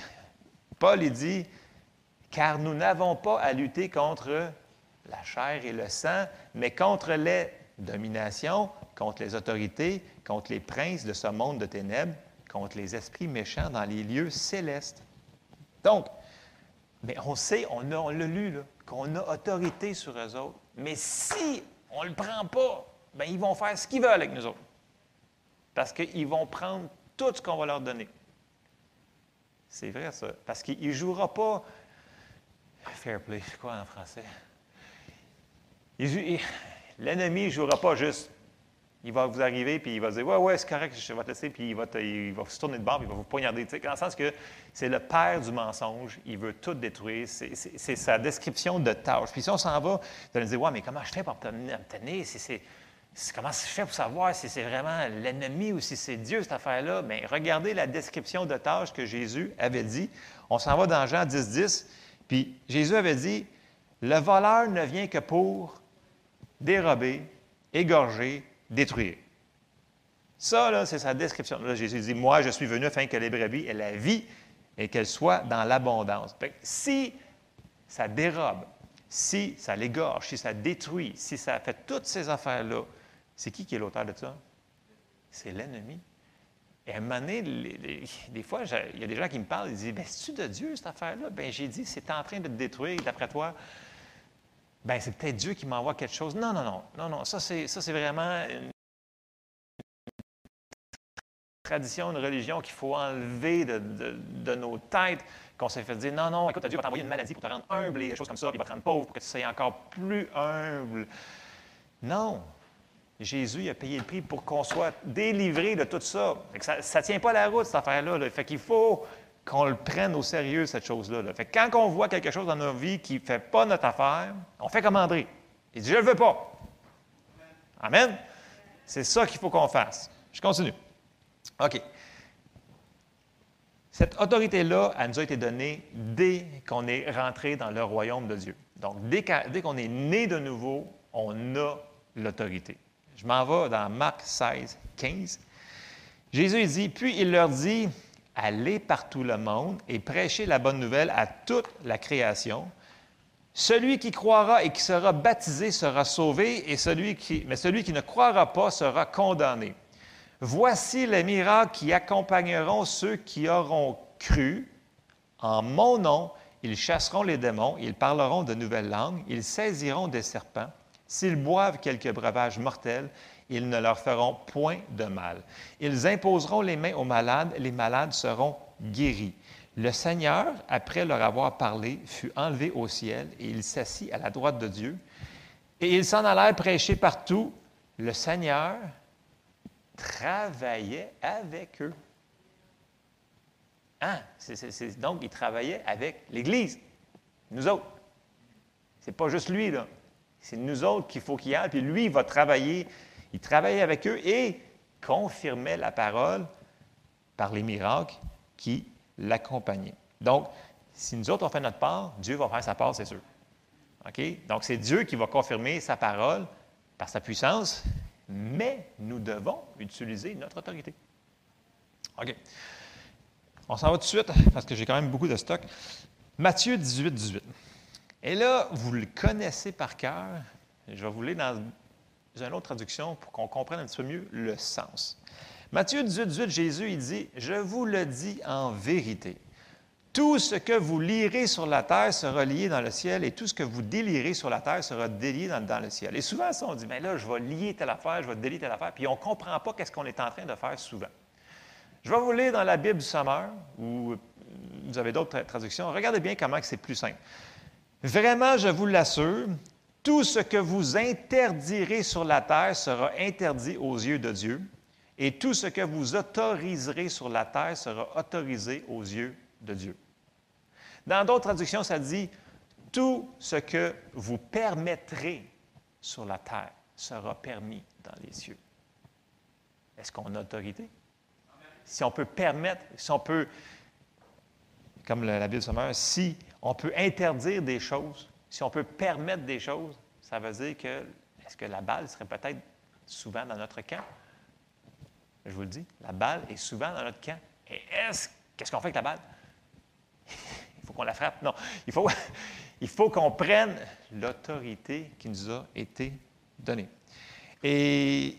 [SPEAKER 6] Paul, il dit Car nous n'avons pas à lutter contre la chair et le sang, mais contre les dominations, contre les autorités, contre les princes de ce monde de ténèbres, contre les esprits méchants dans les lieux célestes. Donc, mais on sait, on, l'a lu, qu'on a autorité sur eux autres. Mais si on ne le prend pas, bien, ils vont faire ce qu'ils veulent avec nous autres. Parce qu'ils vont prendre tout ce qu'on va leur donner. C'est vrai, ça. Parce qu'il ne jouera pas. Fair play, quoi en français? L'ennemi ne jouera pas juste. Il va vous arriver, puis il va dire Ouais, ouais, c'est correct, je vais te laisser, puis il va, te- il va se tourner de bord, puis il va vous poignarder. Dans le sens que c'est le père du mensonge, il veut tout détruire. C'est- sa description de tâche. Puis si on s'en va, vous allez dire Ouais, mais comment je fais pour obtenir- si c'est- Comment je fais pour savoir si c'est vraiment l'ennemi ou si c'est Dieu, cette affaire-là? Bien, regardez la description de tâche que Jésus avait dit. On s'en va dans Jean 10, 10. Puis Jésus avait dit Le voleur ne vient que pour dérober, égorger, détruire. Ça, c'est sa description. Jésus dit, moi, je suis venu afin que les brebis aient la vie et qu'elles soient dans l'abondance. Si ça dérobe, si ça l'égorge, si ça détruit, si ça fait toutes ces affaires-là, c'est qui qui est l'auteur de ça? C'est l'ennemi. Et à un moment donné, des fois, il y a des gens qui me parlent, ils disent, ben, c'est-tu de Dieu, cette affaire-là? Ben, j'ai dit, c'est en train de te détruire, d'après toi. Ben, c'est peut-être Dieu qui m'envoie quelque chose. Non, non, non, non, non, ça, c'est, ça, c'est vraiment une tradition, une religion qu'il faut enlever de, de- nos têtes, qu'on s'est fait dire, non, non, écoute, Dieu va t'envoyer une maladie pour te rendre humble et des choses comme ça, puis il va te rendre pauvre pour que tu sois encore plus humble. Non. Jésus a payé le prix pour qu'on soit délivré de tout ça. Ça ne tient pas la route, cette affaire-là. là. Fait qu'il faut qu'on le prenne au sérieux, cette chose-là. là. Fait quand on voit quelque chose dans nos vies qui ne fait pas notre affaire, on fait comme André. Il dit, je ne le veux pas. Amen. C'est ça qu'il faut qu'on fasse. Je continue. OK. Cette autorité-là, elle nous a été donnée dès qu'on est rentré dans le royaume de Dieu. Donc, dès qu'on est né de nouveau, on a l'autorité. Je m'en vais dans Marc 16, 15. Jésus dit, puis il leur dit, allez par tout le monde et prêchez la bonne nouvelle à toute la création. Celui qui croira et qui sera baptisé sera sauvé, et celui qui, mais celui qui ne croira pas sera condamné. Voici les miracles qui accompagneront ceux qui auront cru. En mon nom, ils chasseront les démons, ils parleront de nouvelles langues, ils saisiront des serpents. S'ils boivent quelques breuvages mortels, ils ne leur feront point de mal. Ils imposeront les mains aux malades, les malades seront guéris. Le Seigneur, après leur avoir parlé, fut enlevé au ciel et il s'assit à la droite de Dieu. Et ils s'en allèrent prêcher partout. Le Seigneur travaillait avec eux. Hein? Donc, il travaillait avec l'Église, nous autres. C'est pas juste lui, là. C'est nous autres qu'il faut qu'il y puis lui, il va travailler. Il travaillait avec eux et confirmait la parole par les miracles qui l'accompagnaient. Donc, si nous autres, on fait notre part, Dieu va faire sa part, c'est sûr. OK? Donc, c'est Dieu qui va confirmer sa parole par sa puissance, mais nous devons utiliser notre autorité. OK. On s'en va tout de suite, parce que j'ai quand même beaucoup de stock. Matthieu 18, 18. Et là, vous le connaissez par cœur. Je vais vous lire dans une autre traduction pour qu'on comprenne un petit peu mieux le sens. Matthieu 18, 18, Jésus, il dit, Je vous le dis en vérité. Tout ce que vous lirez sur la terre sera lié dans le ciel, et tout ce que vous délirez sur la terre sera délié dans, le ciel. Et souvent, ça, on dit, mais là, je vais lier telle affaire, je vais délier telle affaire, puis on ne comprend pas qu'est-ce qu'on est en train de faire souvent. Je vais vous lire dans la Bible du Sommeur, ou euh, vous avez d'autres tra- traductions. Regardez bien comment c'est plus simple. Vraiment, je vous l'assure, tout ce que vous interdirez sur la terre sera interdit aux yeux de Dieu, et tout ce que vous autoriserez sur la terre sera autorisé aux yeux de Dieu. Dans d'autres traductions, ça dit tout ce que vous permettrez sur la terre sera permis dans les cieux. Est-ce qu'on a autorité? Si on peut permettre, si on peut, comme la, Bible sommaire, si on peut interdire des choses, si on peut permettre des choses, ça veut dire que, est-ce que la balle serait peut-être souvent dans notre camp? Je vous le dis, la balle est souvent dans notre camp. Et est-ce, qu'est-ce qu'on fait avec la balle? [laughs] Il faut qu'on la frappe. Non, [laughs] il faut, qu'on prenne l'autorité qui nous a été donnée. Et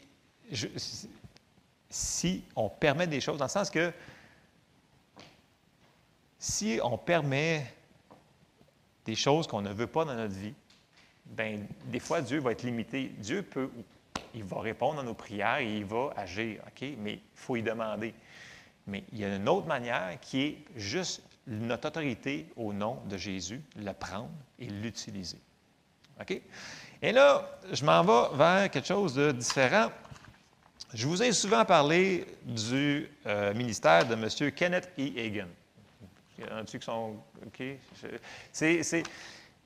[SPEAKER 6] si on permet des choses, dans le sens que si on permet des choses qu'on ne veut pas dans notre vie, ben des fois, Dieu va être limité. Dieu peut, il va répondre à nos prières et il va agir, OK? Mais il faut y demander. Mais il y a une autre manière qui est juste notre autorité au nom de Jésus, le prendre et l'utiliser. OK? Et là, je m'en vais vers quelque chose de différent. Je vous ai souvent parlé du euh, ministère de M. Kenneth E. Hagan. Y qui sont. OK? C'est.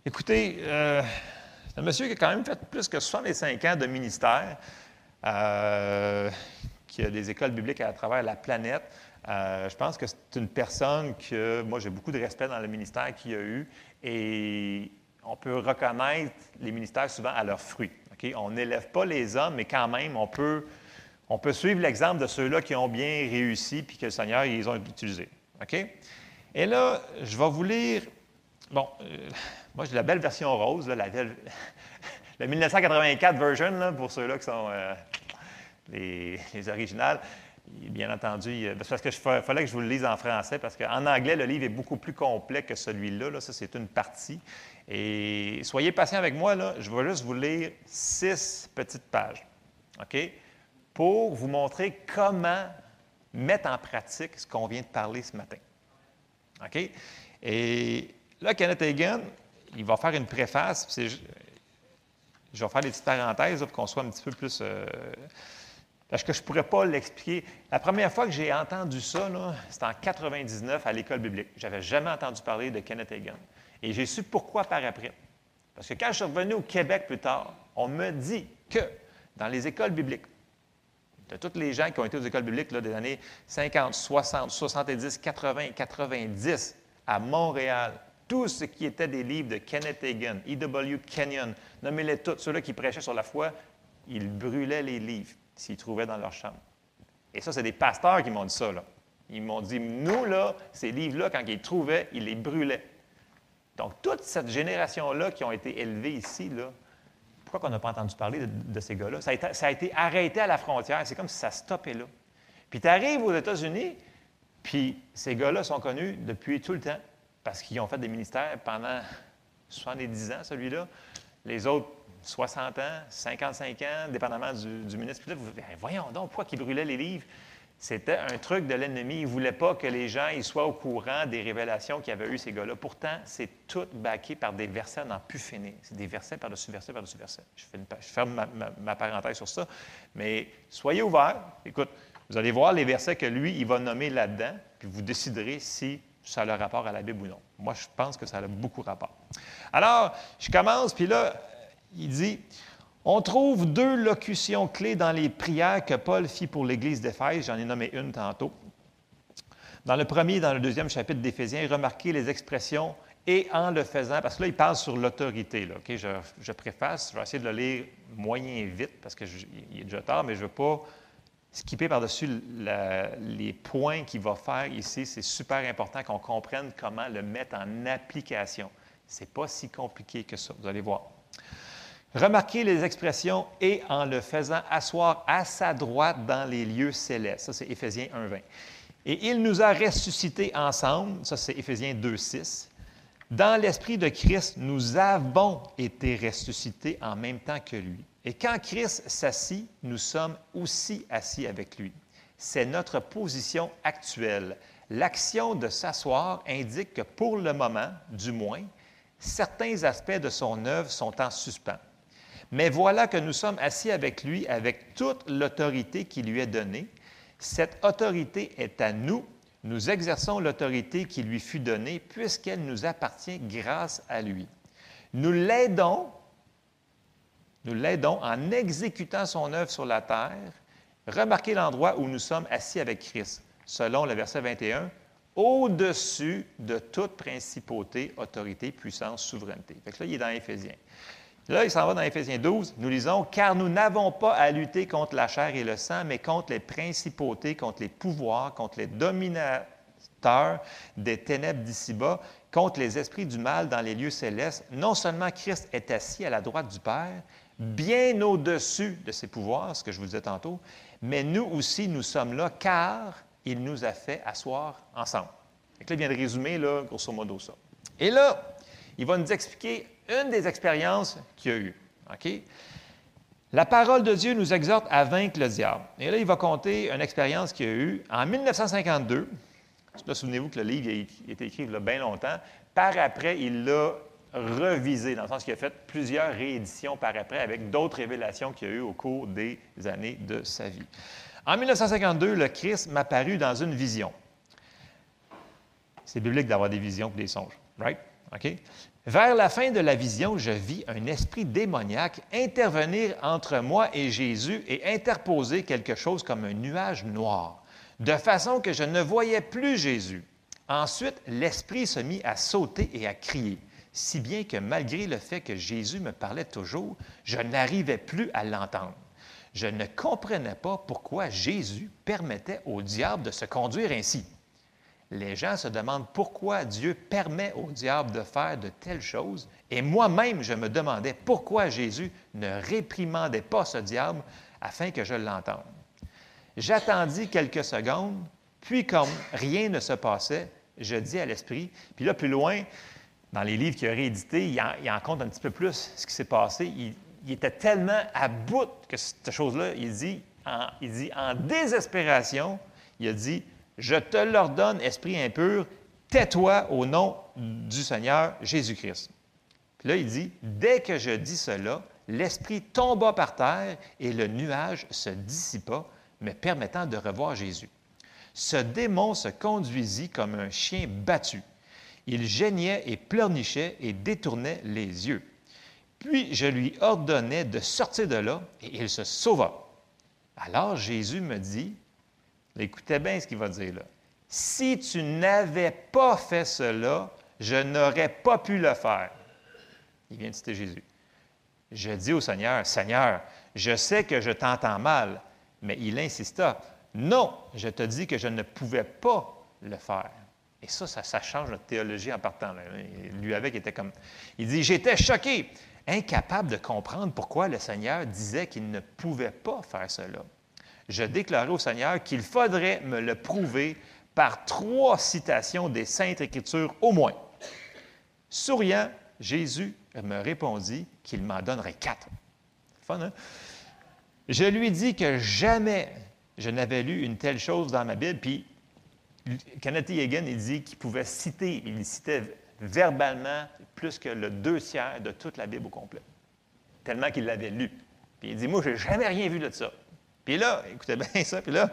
[SPEAKER 6] écoutez, euh, c'est un monsieur qui a quand même fait plus que 65 ans de ministère, euh, qui a des écoles bibliques à travers la planète. Euh, je pense que c'est une personne que moi j'ai beaucoup de respect dans le ministère qu'il a eu et on peut reconnaître les ministères souvent à leurs fruits. On n'élève pas les hommes, mais quand même, on peut, on peut suivre l'exemple de ceux-là qui ont bien réussi puis que le Seigneur, ils ont utilisé. OK? Et là, je vais vous lire. Bon, euh, [laughs] moi, j'ai la belle version rose, la, belle- [laughs] la 1984 version, pour ceux-là qui sont euh, les, les originales. Bien entendu, c'est parce que il fallait que je vous le lise en français, parce qu'en anglais, le livre est beaucoup plus complet que celui-là. là. Ça, c'est une partie. Et soyez patient avec moi, là. je vais juste vous lire six petites pages. OK? Pour vous montrer comment mettre en pratique ce qu'on vient de parler ce matin. OK? Et là, Kenneth Hagin, il va faire une préface. je vais faire des petites parenthèses pour qu'on soit un petit peu plus. euh, parce que je ne pourrais pas l'expliquer. La première fois que j'ai entendu ça, c'était en 99 à l'école biblique. Je n'avais jamais entendu parler de Kenneth Hagin. Et j'ai su pourquoi par après. Parce que quand je suis revenu au Québec plus tard, on me dit que dans les écoles bibliques, de tous les gens qui ont été aux écoles bibliques là, des années 50, 60, 70, 80, 90 à Montréal, tout ce qui était des livres de Kenneth Hagin, E.W. Kenyon, nommez-les tous, ceux-là qui prêchaient sur la foi, ils brûlaient les livres s'ils trouvaient dans leur chambre. Et ça, c'est des pasteurs qui m'ont dit ça. Là. Ils m'ont dit, nous, là, ces livres-là, quand ils les trouvaient, ils les brûlaient. Donc, toute cette génération-là qui ont été élevés ici, là, pourquoi on n'a pas entendu parler de, ces gars-là? Ça, a été- arrêté à la frontière. C'est comme si ça stoppait là. Puis tu arrives aux États-Unis, puis ces gars-là sont connus depuis tout le temps parce qu'ils ont fait des ministères pendant 70 ans, celui-là. Les autres, 60 ans, 55 ans, dépendamment du, du ministre. Puis là, vous ben, voyons donc, pourquoi ils brûlaient les livres? C'était un truc de l'ennemi. Ils ne voulaient pas que les gens ils soient au courant des révélations qu'il y avait eu ces gars-là. Pourtant, c'est tout baqué par des versets n'en plus finir. C'est des versets par-dessus versets par-dessus versets. Je, je ferme ma parenthèse sur ça. Mais soyez ouverts. Écoute, vous allez voir les versets que lui, il va nommer là-dedans, puis vous déciderez si ça a le rapport à la Bible ou non. Moi, je pense que ça a beaucoup rapport. Alors, je commence, puis là, il dit on trouve deux locutions clés dans les prières que Paul fit pour l'Église d'Éphèse. J'en ai nommé une tantôt. Dans le premier et dans le deuxième chapitre d'Éphésiens, remarquez les expressions et en le faisant, parce que là, il parle sur l'autorité. Je, je préface, je vais essayer de le lire moyen vite parce qu'il est déjà tard, mais je ne veux pas skipper par-dessus les points qu'il va faire ici. C'est super important qu'on comprenne comment le mettre en application. Ce n'est pas si compliqué que ça, vous allez voir. Remarquez les expressions et en le faisant asseoir à sa droite dans les lieux célestes. Ça, c'est Éphésiens 1.20. Et il nous a ressuscités ensemble. Ça, c'est Éphésiens 2.6. Dans l'esprit de Christ, nous avons été ressuscités en même temps que lui. Et quand Christ s'assit, nous sommes aussi assis avec lui. C'est notre position actuelle. L'action de s'asseoir indique que pour le moment, du moins, certains aspects de son œuvre sont en suspens. Mais voilà que nous sommes assis avec lui avec toute l'autorité qui lui est donnée. Cette autorité est à nous. Nous exerçons l'autorité qui lui fut donnée puisqu'elle nous appartient grâce à lui. Nous l'aidons, nous l'aidons en exécutant son œuvre sur la terre. Remarquez l'endroit où nous sommes assis avec Christ, selon le verset 21, au-dessus de toute principauté, autorité, puissance, souveraineté. Fait là, il est dans Éphésiens. Là, il s'en va dans Éphésiens 12. Nous lisons Car nous n'avons pas à lutter contre la chair et le sang, mais contre les principautés, contre les pouvoirs, contre les dominateurs des ténèbres d'ici-bas, contre les esprits du mal dans les lieux célestes. Non seulement Christ est assis à la droite du Père, bien au-dessus de ses pouvoirs, ce que je vous disais tantôt, mais nous aussi, nous sommes là car il nous a fait asseoir ensemble. Que là, il vient de résumer, là, grosso modo, ça. Et là, il va nous expliquer une des expériences qu'il a eues. La parole de Dieu nous exhorte à vaincre le diable. Et là, il va compter une expérience qu'il a eue en 1952. Là, souvenez-vous que le livre a été- écrit il bien longtemps. Par après, il l'a revisé, dans le sens qu'il a fait plusieurs rééditions par après avec d'autres révélations qu'il a eues au cours des années de sa vie. En 1952, le Christ m'apparut dans une vision. C'est biblique d'avoir des visions et des songes, right? OK? Vers la fin de la vision, je vis un esprit démoniaque intervenir entre moi et Jésus et interposer quelque chose comme un nuage noir, de façon que je ne voyais plus Jésus. Ensuite, l'esprit se mit à sauter et à crier. si bien que malgré le fait que Jésus me parlait toujours, je n'arrivais plus à l'entendre. Je ne comprenais pas pourquoi Jésus permettait au diable de se conduire ainsi. Les gens se demandent pourquoi Dieu permet au diable de faire de telles choses, et moi-même je me demandais pourquoi Jésus ne réprimandait pas ce diable afin que je l'entende. J'attendis quelques secondes, puis comme rien ne se passait, je dis à l'Esprit, puis là plus loin, dans les livres qu'il a réédités, il en, il compte un petit peu plus ce qui s'est passé. Il, était tellement à bout que cette chose-là, il dit, il dit, en désespération, il a dit, je te l'ordonne, esprit impur, tais-toi au nom du Seigneur Jésus-Christ. Puis là, il dit, dès que je dis cela, l'esprit tomba par terre et le nuage se dissipa, me permettant de revoir Jésus. Ce démon se conduisit comme un chien battu. Il geignait et pleurnichait et détournait les yeux. Puis je lui ordonnai de sortir de là, et il se sauva. Alors Jésus me dit, écoutez bien ce qu'il va dire là, si tu n'avais pas fait cela, je n'aurais pas pu le faire. Il vient de citer Jésus. Je dis au Seigneur, Seigneur, je sais que je t'entends mal, mais il insista, non, je te dis que je ne pouvais pas le faire. Et ça, ça, ça change notre théologie en partant. Là. Lui avec était comme, il dit, j'étais choqué incapable de comprendre pourquoi le Seigneur disait qu'il ne pouvait pas faire cela. Je déclarai au Seigneur qu'il faudrait me le prouver par trois citations des Saintes Écritures au moins. Souriant, Jésus me répondit qu'il m'en donnerait quatre. Fun, hein? Je lui dis que jamais je n'avais lu une telle chose dans ma Bible, puis Kenneth Hagin, il dit qu'il pouvait citer, il citait verbalement plus que le deux tiers de toute la Bible au complet, tellement qu'il l'avait lu. Puis il dit, moi, je n'ai jamais rien vu de ça. Puis là, [laughs] écoutez bien ça, puis là, le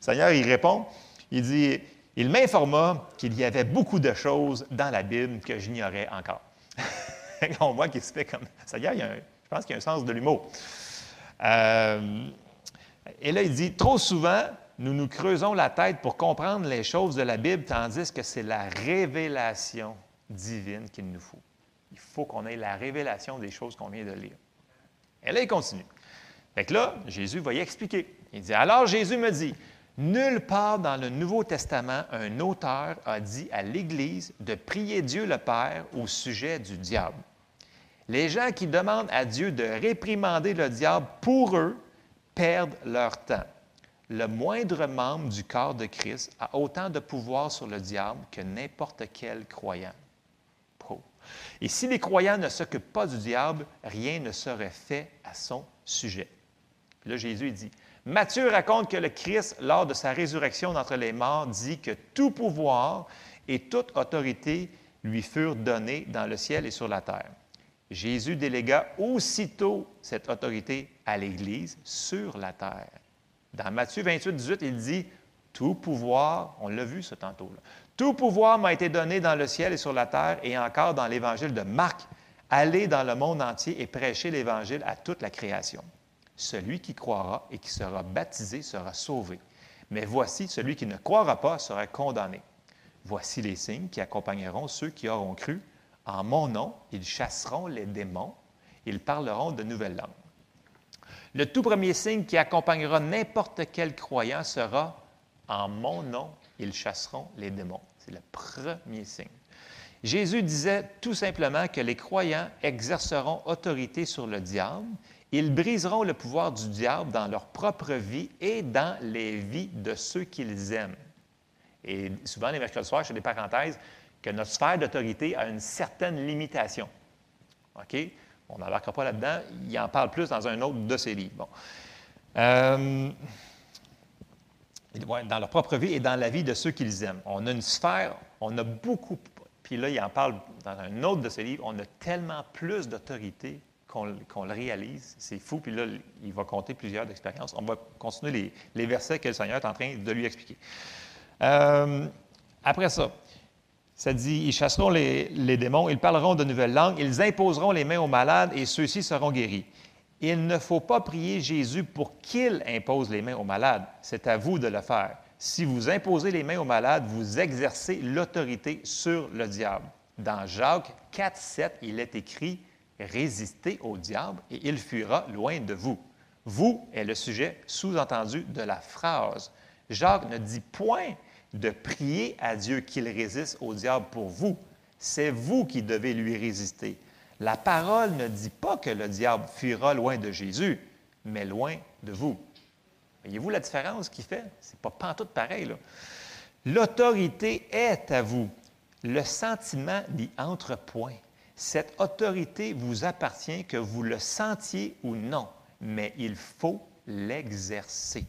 [SPEAKER 6] Seigneur, il répond, il dit, il m'informa qu'il y avait beaucoup de choses dans la Bible que j'ignorais encore. [laughs] On voit qu'il se fait comme, Seigneur, il y a un, je pense qu'il y a un sens de l'humour. Euh, et là, il dit, trop souvent, nous nous creusons la tête pour comprendre les choses de la Bible, tandis que c'est la révélation divine qu'il nous faut. Il faut qu'on ait la révélation des choses qu'on vient de lire. Et là, il continue. Fait là, Jésus va y expliquer. Il dit, alors Jésus me dit, nulle part dans le Nouveau Testament, un auteur a dit à l'Église de prier Dieu le Père au sujet du diable. Les gens qui demandent à Dieu de réprimander le diable pour eux perdent leur temps. Le moindre membre du corps de Christ a autant de pouvoir sur le diable que n'importe quel croyant. Et si les croyants ne s'occupent pas du diable, rien ne serait fait à son sujet. Puis là, Jésus dit, Matthieu raconte que le Christ, lors de sa résurrection d'entre les morts, dit que tout pouvoir et toute autorité lui furent donnés dans le ciel et sur la terre. Jésus délégua aussitôt cette autorité à l'Église sur la terre. Dans Matthieu 28, 18, il dit, tout pouvoir, on l'a vu ce tantôt-là, tout pouvoir m'a été donné dans le ciel et sur la terre et encore dans l'évangile de Marc. Allez dans le monde entier et prêchez l'évangile à toute la création. Celui qui croira et qui sera baptisé sera sauvé. Mais voici, celui qui ne croira pas sera condamné. Voici les signes qui accompagneront ceux qui auront cru. En mon nom, ils chasseront les démons, ils parleront de nouvelles langues. Le tout premier signe qui accompagnera n'importe quel croyant sera En mon nom, ils chasseront les démons. C'est le premier signe. Jésus disait tout simplement que les croyants exerceront autorité sur le diable. Ils briseront le pouvoir du diable dans leur propre vie et dans les vies de ceux qu'ils aiment. Et souvent, les mercredis soirs, je fais des parenthèses, que notre sphère d'autorité a une certaine limitation. OK? On n'embarquera pas là-dedans. Il en parle plus dans un autre de ses livres. Bon. Euh, dans leur propre vie et dans la vie de ceux qu'ils aiment. On a une sphère, on a beaucoup, puis là, il en parle dans un autre de ses livres, on a tellement plus d'autorité qu'on le réalise. C'est fou, puis là, il va compter plusieurs expériences. On va continuer les, les, versets que le Seigneur est en train de lui expliquer. Euh, après ça, ça dit, ils chasseront les, les démons, ils parleront de nouvelles langues, ils imposeront les mains aux malades et ceux-ci seront guéris. Il ne faut pas prier Jésus pour qu'il impose les mains aux malades. C'est à vous de le faire. Si vous imposez les mains aux malades, vous exercez l'autorité sur le diable. Dans Jacques 4, 7, il est écrit Résistez au diable et il fuira loin de vous. Vous est le sujet sous-entendu de la phrase. Jacques ne dit point de prier à Dieu qu'il résiste au diable pour vous. C'est vous qui devez lui résister. La parole ne dit pas que le diable fuira loin de Jésus, mais loin de vous. Voyez-vous la différence qu'il fait? Ce n'est pas pantoute pareil. L'autorité est à vous. Le sentiment n'y entre point. Cette autorité vous appartient que vous le sentiez ou non, mais il faut l'exercer.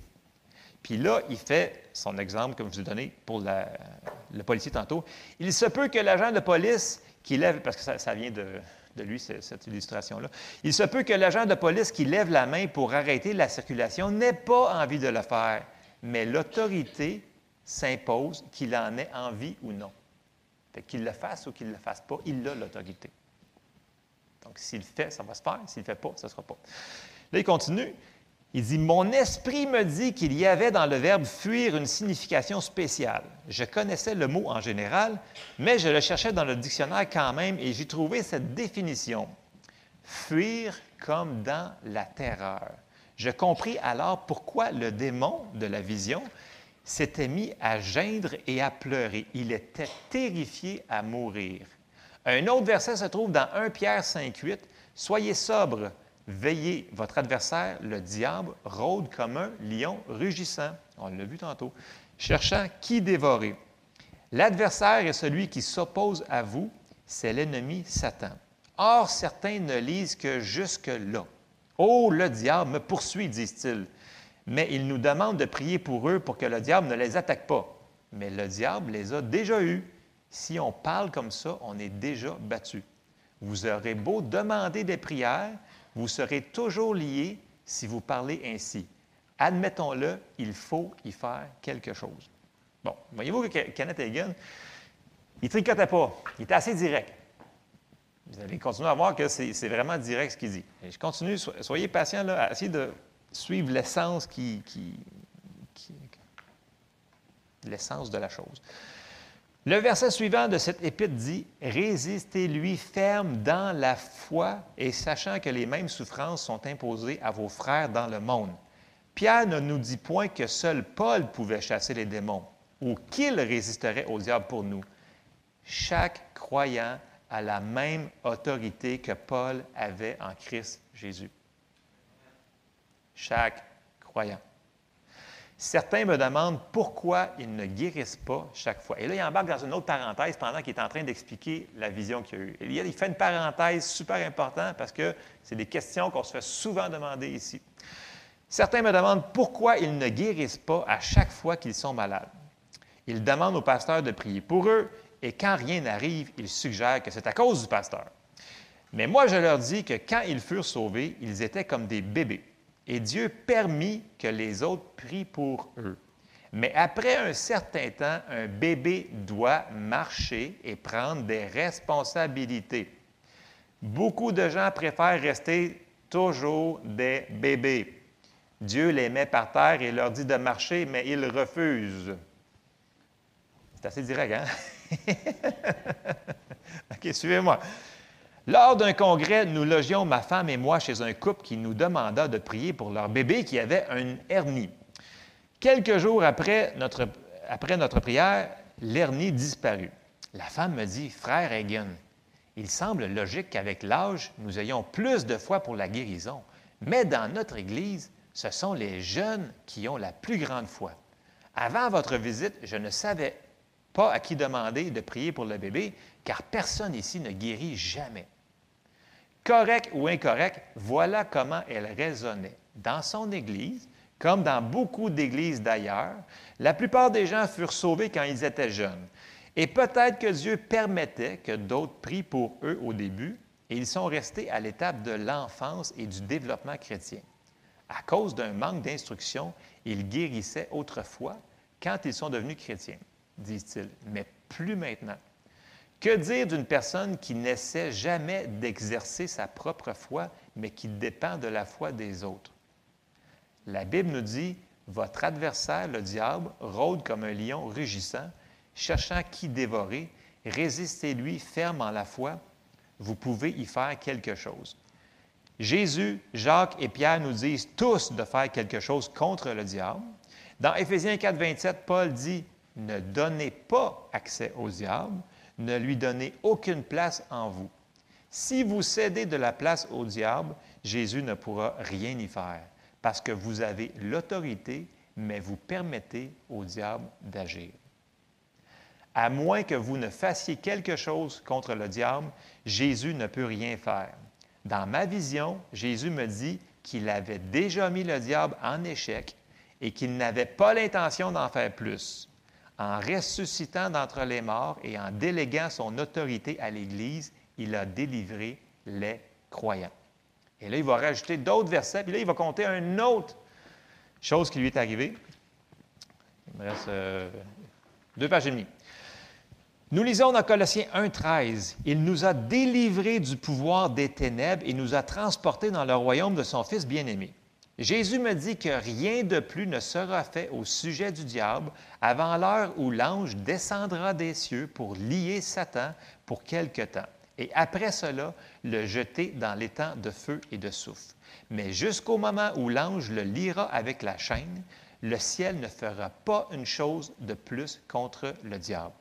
[SPEAKER 6] Puis là, il fait son exemple, je vous ai donné pour le policier tantôt. Il se peut que l'agent de police qui lève, parce que ça, vient de, lui, cette illustration-là, il se peut que l'agent de police qui lève la main pour arrêter la circulation n'ait pas envie de le faire, mais l'autorité s'impose qu'il en ait envie ou non. Qu'il le fasse ou qu'il ne le fasse pas, il a l'autorité. Donc, s'il fait, ça va se faire. S'il ne fait pas, ça ne sera pas. Là, il continue. Il dit Mon esprit me dit qu'il y avait dans le verbe fuir une signification spéciale. Je connaissais le mot en général, mais je le cherchais dans le dictionnaire quand même et j'ai trouvé cette définition fuir comme dans la terreur. Je compris alors pourquoi le démon de la vision s'était mis à geindre et à pleurer. Il était terrifié à mourir. Un autre verset se trouve dans 1 Pierre 5, 8. Soyez sobre, veillez, votre adversaire, le diable, rôde comme un lion rugissant. On l'a vu tantôt, cherchant qui dévorer. L'adversaire est celui qui s'oppose à vous, c'est l'ennemi Satan. Or, certains ne lisent que jusque-là. Oh, le diable me poursuit, disent-ils. Mais ils nous demandent de prier pour eux pour que le diable ne les attaque pas. Mais le diable les a déjà eus. Si on parle comme ça, on est déjà battu. Vous aurez beau demander des prières, vous serez toujours liés si vous parlez ainsi. Admettons-le, il faut y faire quelque chose. Bon, voyez-vous que Kenneth Hagin, il ne tricotait pas. Il était assez direct. Vous allez continuer à voir que c'est vraiment direct ce qu'il dit. Je continue, so- soyez patients là, à essayer de suivre l'essence qui- l'essence de la chose. Le verset suivant de cette épître dit Résistez-lui ferme dans la foi et sachant que les mêmes souffrances sont imposées à vos frères dans le monde. Pierre ne nous dit point que seul Paul pouvait chasser les démons ou qu'il résisterait au diable pour nous. Chaque croyant a la même autorité que Paul avait en Christ Jésus. Chaque croyant. Certains me demandent pourquoi ils ne guérissent pas chaque fois. Et là, il embarque dans une autre parenthèse pendant qu'il est en train d'expliquer la vision qu'il a eue. Il il fait une parenthèse super importante parce que c'est des questions qu'on se fait souvent demander ici. Certains me demandent pourquoi ils ne guérissent pas à chaque fois qu'ils sont malades. Ils demandent au pasteur de prier pour eux et quand rien n'arrive, ils suggèrent que c'est à cause du pasteur. Mais moi, je leur dis que quand ils furent sauvés, ils étaient comme des bébés. Et Dieu permit que les autres prient pour eux. Mais après un certain temps, un bébé doit marcher et prendre des responsabilités. Beaucoup de gens préfèrent rester toujours des bébés. Dieu les met par terre et leur dit de marcher, mais ils refusent. C'est assez direct, hein? [laughs] OK, suivez-moi. Lors d'un congrès, nous logions, ma femme et moi, chez un couple qui nous demanda de prier pour leur bébé qui avait une hernie. Quelques jours après notre, prière, l'hernie disparut. La femme me dit, Frère Hagen, il semble logique qu'avec l'âge, nous ayons plus de foi pour la guérison. Mais dans notre Église, ce sont les jeunes qui ont la plus grande foi. Avant votre visite, je ne savais pas à qui demander de prier pour le bébé, car personne ici ne guérit jamais. Correct ou incorrect, voilà comment elle raisonnait. Dans son Église, comme dans beaucoup d'églises d'ailleurs, la plupart des gens furent sauvés quand ils étaient jeunes. Et peut-être que Dieu permettait que d'autres prient pour eux au début, et ils sont restés à l'étape de l'enfance et du développement chrétien. À cause d'un manque d'instruction, ils guérissaient autrefois quand ils sont devenus chrétiens, disent-ils, mais plus maintenant. Que dire d'une personne qui n'essaie jamais d'exercer sa propre foi, mais qui dépend de la foi des autres? La Bible nous dit, votre adversaire, le diable, rôde comme un lion rugissant, cherchant qui dévorer, résistez-lui ferme en la foi, vous pouvez y faire quelque chose. Jésus, Jacques et Pierre nous disent tous de faire quelque chose contre le diable. Dans Éphésiens 4, 27, Paul dit Ne donnez pas accès au diable, ne lui donnez aucune place en vous. Si vous cédez de la place au diable, Jésus ne pourra rien y faire, parce que vous avez l'autorité, mais vous permettez au diable d'agir. À moins que vous ne fassiez quelque chose contre le diable, Jésus ne peut rien faire. Dans ma vision, Jésus me dit qu'il avait déjà mis le diable en échec et qu'il n'avait pas l'intention d'en faire plus. En ressuscitant d'entre les morts et en déléguant son autorité à l'Église, il a délivré les croyants. Et là, il va rajouter d'autres versets, puis là, il va compter une autre chose qui lui est arrivée. Il me reste euh, deux pages et demie. Nous lisons dans Colossiens 1,13 Il nous a délivrés du pouvoir des ténèbres et nous a transportés dans le royaume de son Fils bien-aimé. Jésus me dit que rien de plus ne sera fait au sujet du diable avant l'heure où l'ange descendra des cieux pour lier Satan pour quelque temps, et après cela le jeter dans l'étang de feu et de souffle. Mais jusqu'au moment où l'ange le liera avec la chaîne, le ciel ne fera pas une chose de plus contre le diable.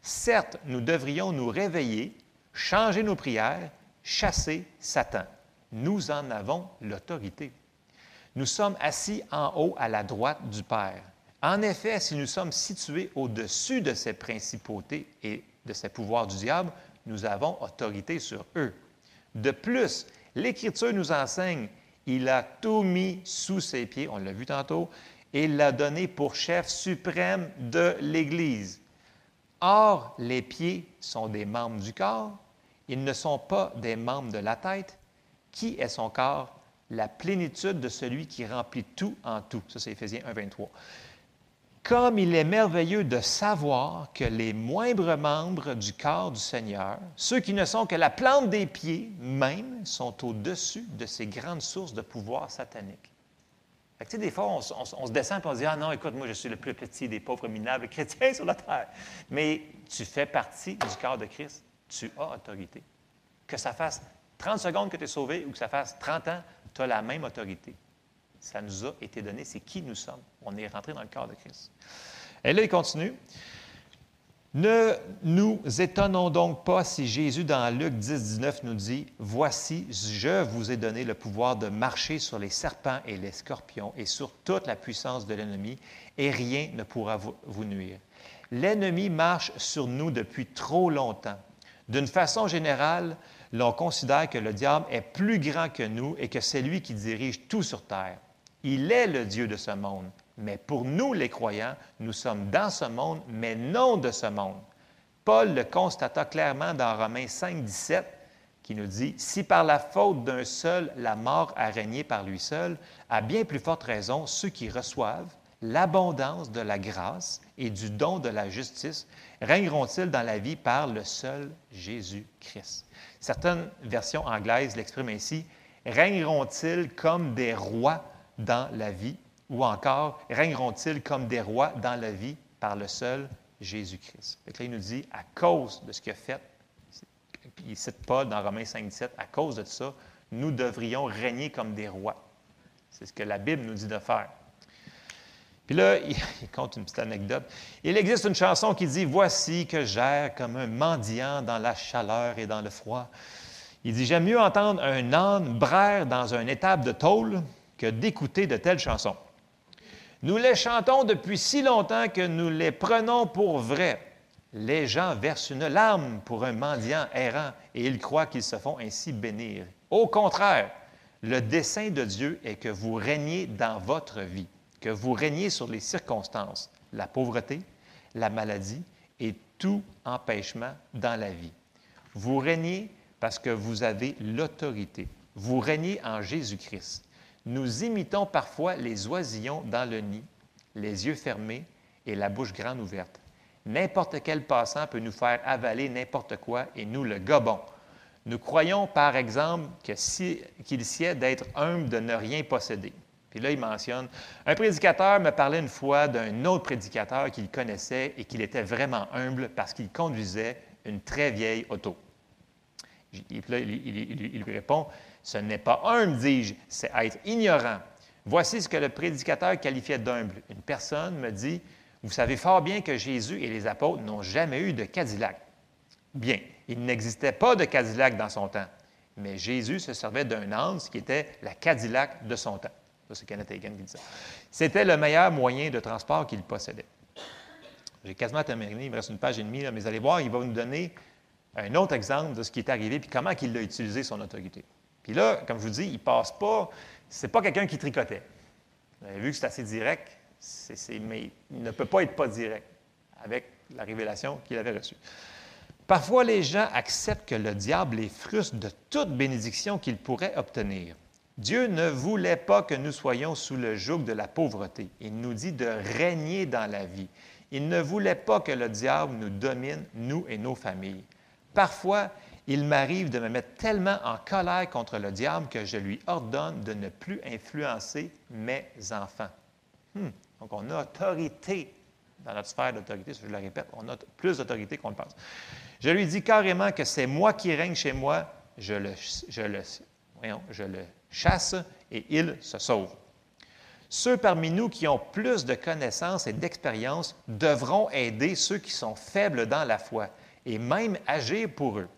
[SPEAKER 6] Certes, nous devrions nous réveiller, changer nos prières, chasser Satan. Nous en avons l'autorité. Nous sommes assis en haut à la droite du Père. En effet, si nous sommes situés au-dessus de ces principautés et de ces pouvoirs du diable, nous avons autorité sur eux. De plus, l'Écriture nous enseigne, il a tout mis sous ses pieds, on l'a vu tantôt, et l'a donné pour chef suprême de l'Église. Or, les pieds sont des membres du corps, ils ne sont pas des membres de la tête. Qui est son corps? La plénitude de celui qui remplit tout en tout. Ça, c'est Éphésiens 1, 23. Comme il est merveilleux de savoir que les moindres membres du corps du Seigneur, ceux qui ne sont que la plante des pieds même, sont au-dessus de ces grandes sources de pouvoir satanique. Fait que, des fois, on, on se descend et on se dit Ah non, écoute, moi, je suis le plus petit des pauvres minables chrétiens [laughs] sur la terre. Mais tu fais partie du corps de Christ. Tu as autorité. Que ça fasse 30 secondes que tu es sauvé ou que ça fasse 30 ans, tu as la même autorité. Ça nous a été donné. C'est qui nous sommes. On est rentré dans le corps de Christ. Et là, il continue. Ne nous étonnons donc pas si Jésus, dans Luc 10, 19, nous dit Voici, je vous ai donné le pouvoir de marcher sur les serpents et les scorpions et sur toute la puissance de l'ennemi, et rien ne pourra vous, nuire. L'ennemi marche sur nous depuis trop longtemps. D'une façon générale, l'on considère que le diable est plus grand que nous et que c'est lui qui dirige tout sur terre. Il est le Dieu de ce monde. Mais pour nous, les croyants, nous sommes dans ce monde, mais non de ce monde. Paul le constata clairement dans Romains 5, 17, qui nous dit Si par la faute d'un seul la mort a régné par lui seul, à bien plus forte raison, ceux qui reçoivent l'abondance de la grâce et du don de la justice régneront-ils dans la vie par le seul Jésus-Christ. Certaines versions anglaises l'expriment ainsi régneront-ils comme des rois dans la vie? Ou encore régneront-ils comme des rois dans la vie par le seul Jésus-Christ? Là, il nous dit, à cause de ce qu'il a fait, il cite Paul dans Romains 5, 17, à cause de ça, nous devrions régner comme des rois. C'est ce que la Bible nous dit de faire. Puis là, il, [laughs] il compte une petite anecdote. Il existe une chanson qui dit Voici que j'erre comme un mendiant dans la chaleur et dans le froid. Il dit J'aime mieux entendre un âne braire dans un étable de tôle que d'écouter de telles chansons. Nous les chantons depuis si longtemps que nous les prenons pour vrais. Les gens versent une larme pour un mendiant errant et ils croient qu'ils se font ainsi bénir. Au contraire, le dessein de Dieu est que vous régniez dans votre vie, que vous régniez sur les circonstances, la pauvreté, la maladie et tout empêchement dans la vie. Vous régnez parce que vous avez l'autorité. Vous régnez en Jésus-Christ. Nous imitons parfois les oisillons dans le nid, les yeux fermés et la bouche grande ouverte. N'importe quel passant peut nous faire avaler n'importe quoi et nous le gobons. Nous croyons, par exemple, que si- qu'il sied d'être humble de ne rien posséder. Puis là, il mentionne, un prédicateur me parlait une fois d'un autre prédicateur qu'il connaissait et qu'il était vraiment humble parce qu'il conduisait une très vieille auto. Là, il, lui répond, ce n'est pas humble, dis-je, c'est être ignorant. Voici ce que le prédicateur qualifiait d'humble. Une personne me dit, vous savez fort bien que Jésus et les apôtres n'ont jamais eu de Cadillac. Bien, il n'existait pas de Cadillac dans son temps, mais Jésus se servait d'un Hans qui était la Cadillac de son temps. C'est Kenneth qui dit ça. C'était le meilleur moyen de transport qu'il possédait. J'ai quasiment terminé, il me reste une page et demie, mais allez voir, il va nous donner un autre exemple de ce qui est arrivé puis comment il a utilisé son autorité. Puis là, comme je vous dis, il passe pas, c'est pas quelqu'un qui tricotait. Vous avez vu que c'est assez direct, mais il ne peut pas être pas direct avec la révélation qu'il avait reçue. Parfois, les gens acceptent que le diable les frustre de toute bénédiction qu'il pourrait obtenir. Dieu ne voulait pas que nous soyons sous le joug de la pauvreté. Il nous dit de régner dans la vie. Il ne voulait pas que le diable nous domine, nous et nos familles. Parfois, il m'arrive de me mettre tellement en colère contre le diable que je lui ordonne de ne plus influencer mes enfants. Hmm. Donc, on a autorité dans notre sphère d'autorité, je le répète, on a plus d'autorité qu'on le pense. Je lui dis carrément que c'est moi qui règne chez moi, je le, je le, voyons, je le chasse et il se sauve. Ceux parmi nous qui ont plus de connaissances et d'expérience devront aider ceux qui sont faibles dans la foi et même agir pour eux.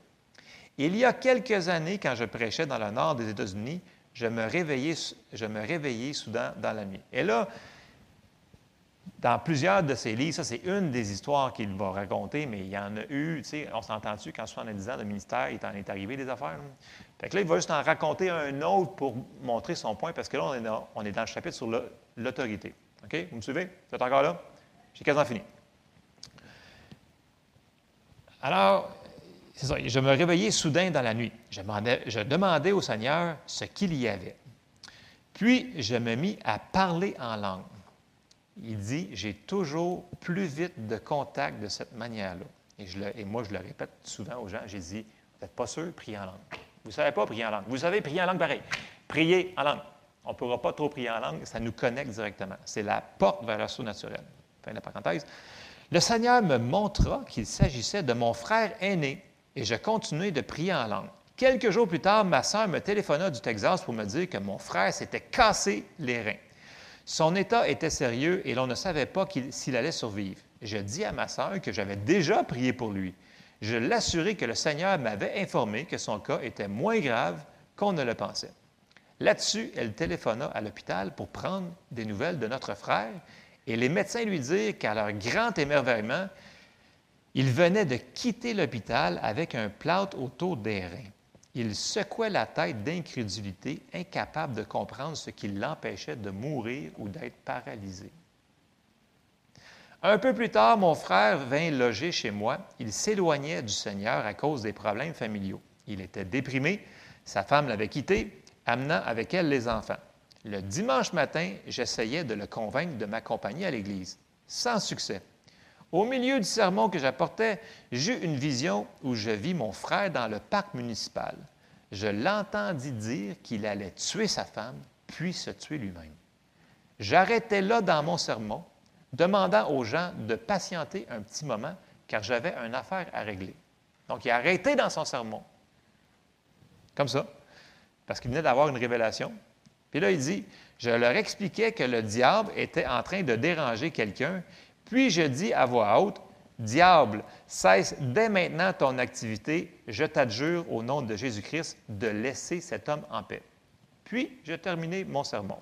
[SPEAKER 6] Il y a quelques années, quand je prêchais dans le nord des États-Unis, je me réveillais, je me réveillais soudain dans la nuit. Et là, dans plusieurs de ses livres, ça c'est une des histoires qu'il va raconter, mais il y en a eu, tu sais, on s'entend-tu, quand 70 ans de ministère, il t'en est arrivé des affaires. Fait que là, il va juste en raconter un autre pour montrer son point, parce que là, on est dans, le chapitre sur l'autorité. OK? Vous me suivez? Vous êtes encore là? J'ai quasiment fini. Alors, c'est ça, je me réveillais soudain dans la nuit. Je demandais, je demandais au Seigneur ce qu'il y avait. Puis, je me mis à parler en langue. Il dit, j'ai toujours plus vite de contact de cette manière-là. Et, et moi, je le répète souvent aux gens, j'ai dit, vous n'êtes pas sûr, priez en langue. Vous ne savez pas prier en langue. Vous savez prier en langue pareil. Priez en langue. On ne pourra pas trop prier en langue, ça nous connecte directement. C'est la porte vers le surnaturel. Fin de la parenthèse. Le Seigneur me montra qu'il s'agissait de mon frère aîné et je continuai de prier en langue. Quelques jours plus tard, ma sœur me téléphona du Texas pour me dire que mon frère s'était cassé les reins. Son état était sérieux et l'on ne savait pas s'il allait survivre. Je dis à ma sœur que j'avais déjà prié pour lui. Je l'assurai que le Seigneur m'avait informé que son cas était moins grave qu'on ne le pensait. Là-dessus, elle téléphona à l'hôpital pour prendre des nouvelles de notre frère et les médecins lui dirent qu'à leur grand émerveillement, il venait de quitter l'hôpital avec un plâtre autour des reins. Il secouait la tête d'incrédulité, incapable de comprendre ce qui l'empêchait de mourir ou d'être paralysé. Un peu plus tard, mon frère vint loger chez moi. Il s'éloignait du Seigneur à cause des problèmes familiaux. Il était déprimé, sa femme l'avait quitté, amenant avec elle les enfants. Le dimanche matin, j'essayais de le convaincre de m'accompagner à l'église, sans succès. Au milieu du sermon que j'apportais, j'eus une vision où je vis mon frère dans le parc municipal. Je l'entendis dire qu'il allait tuer sa femme, puis se tuer lui-même. J'arrêtais là dans mon sermon, demandant aux gens de patienter un petit moment, car j'avais une affaire à régler. Donc, il a arrêté dans son sermon, comme ça, parce qu'il venait d'avoir une révélation. Puis là, il dit, je leur expliquais que le diable était en train de déranger quelqu'un, puis je dis à voix haute, Diable, cesse dès maintenant ton activité, je t'adjure au nom de Jésus-Christ de laisser cet homme en paix. Puis, je terminai mon sermon.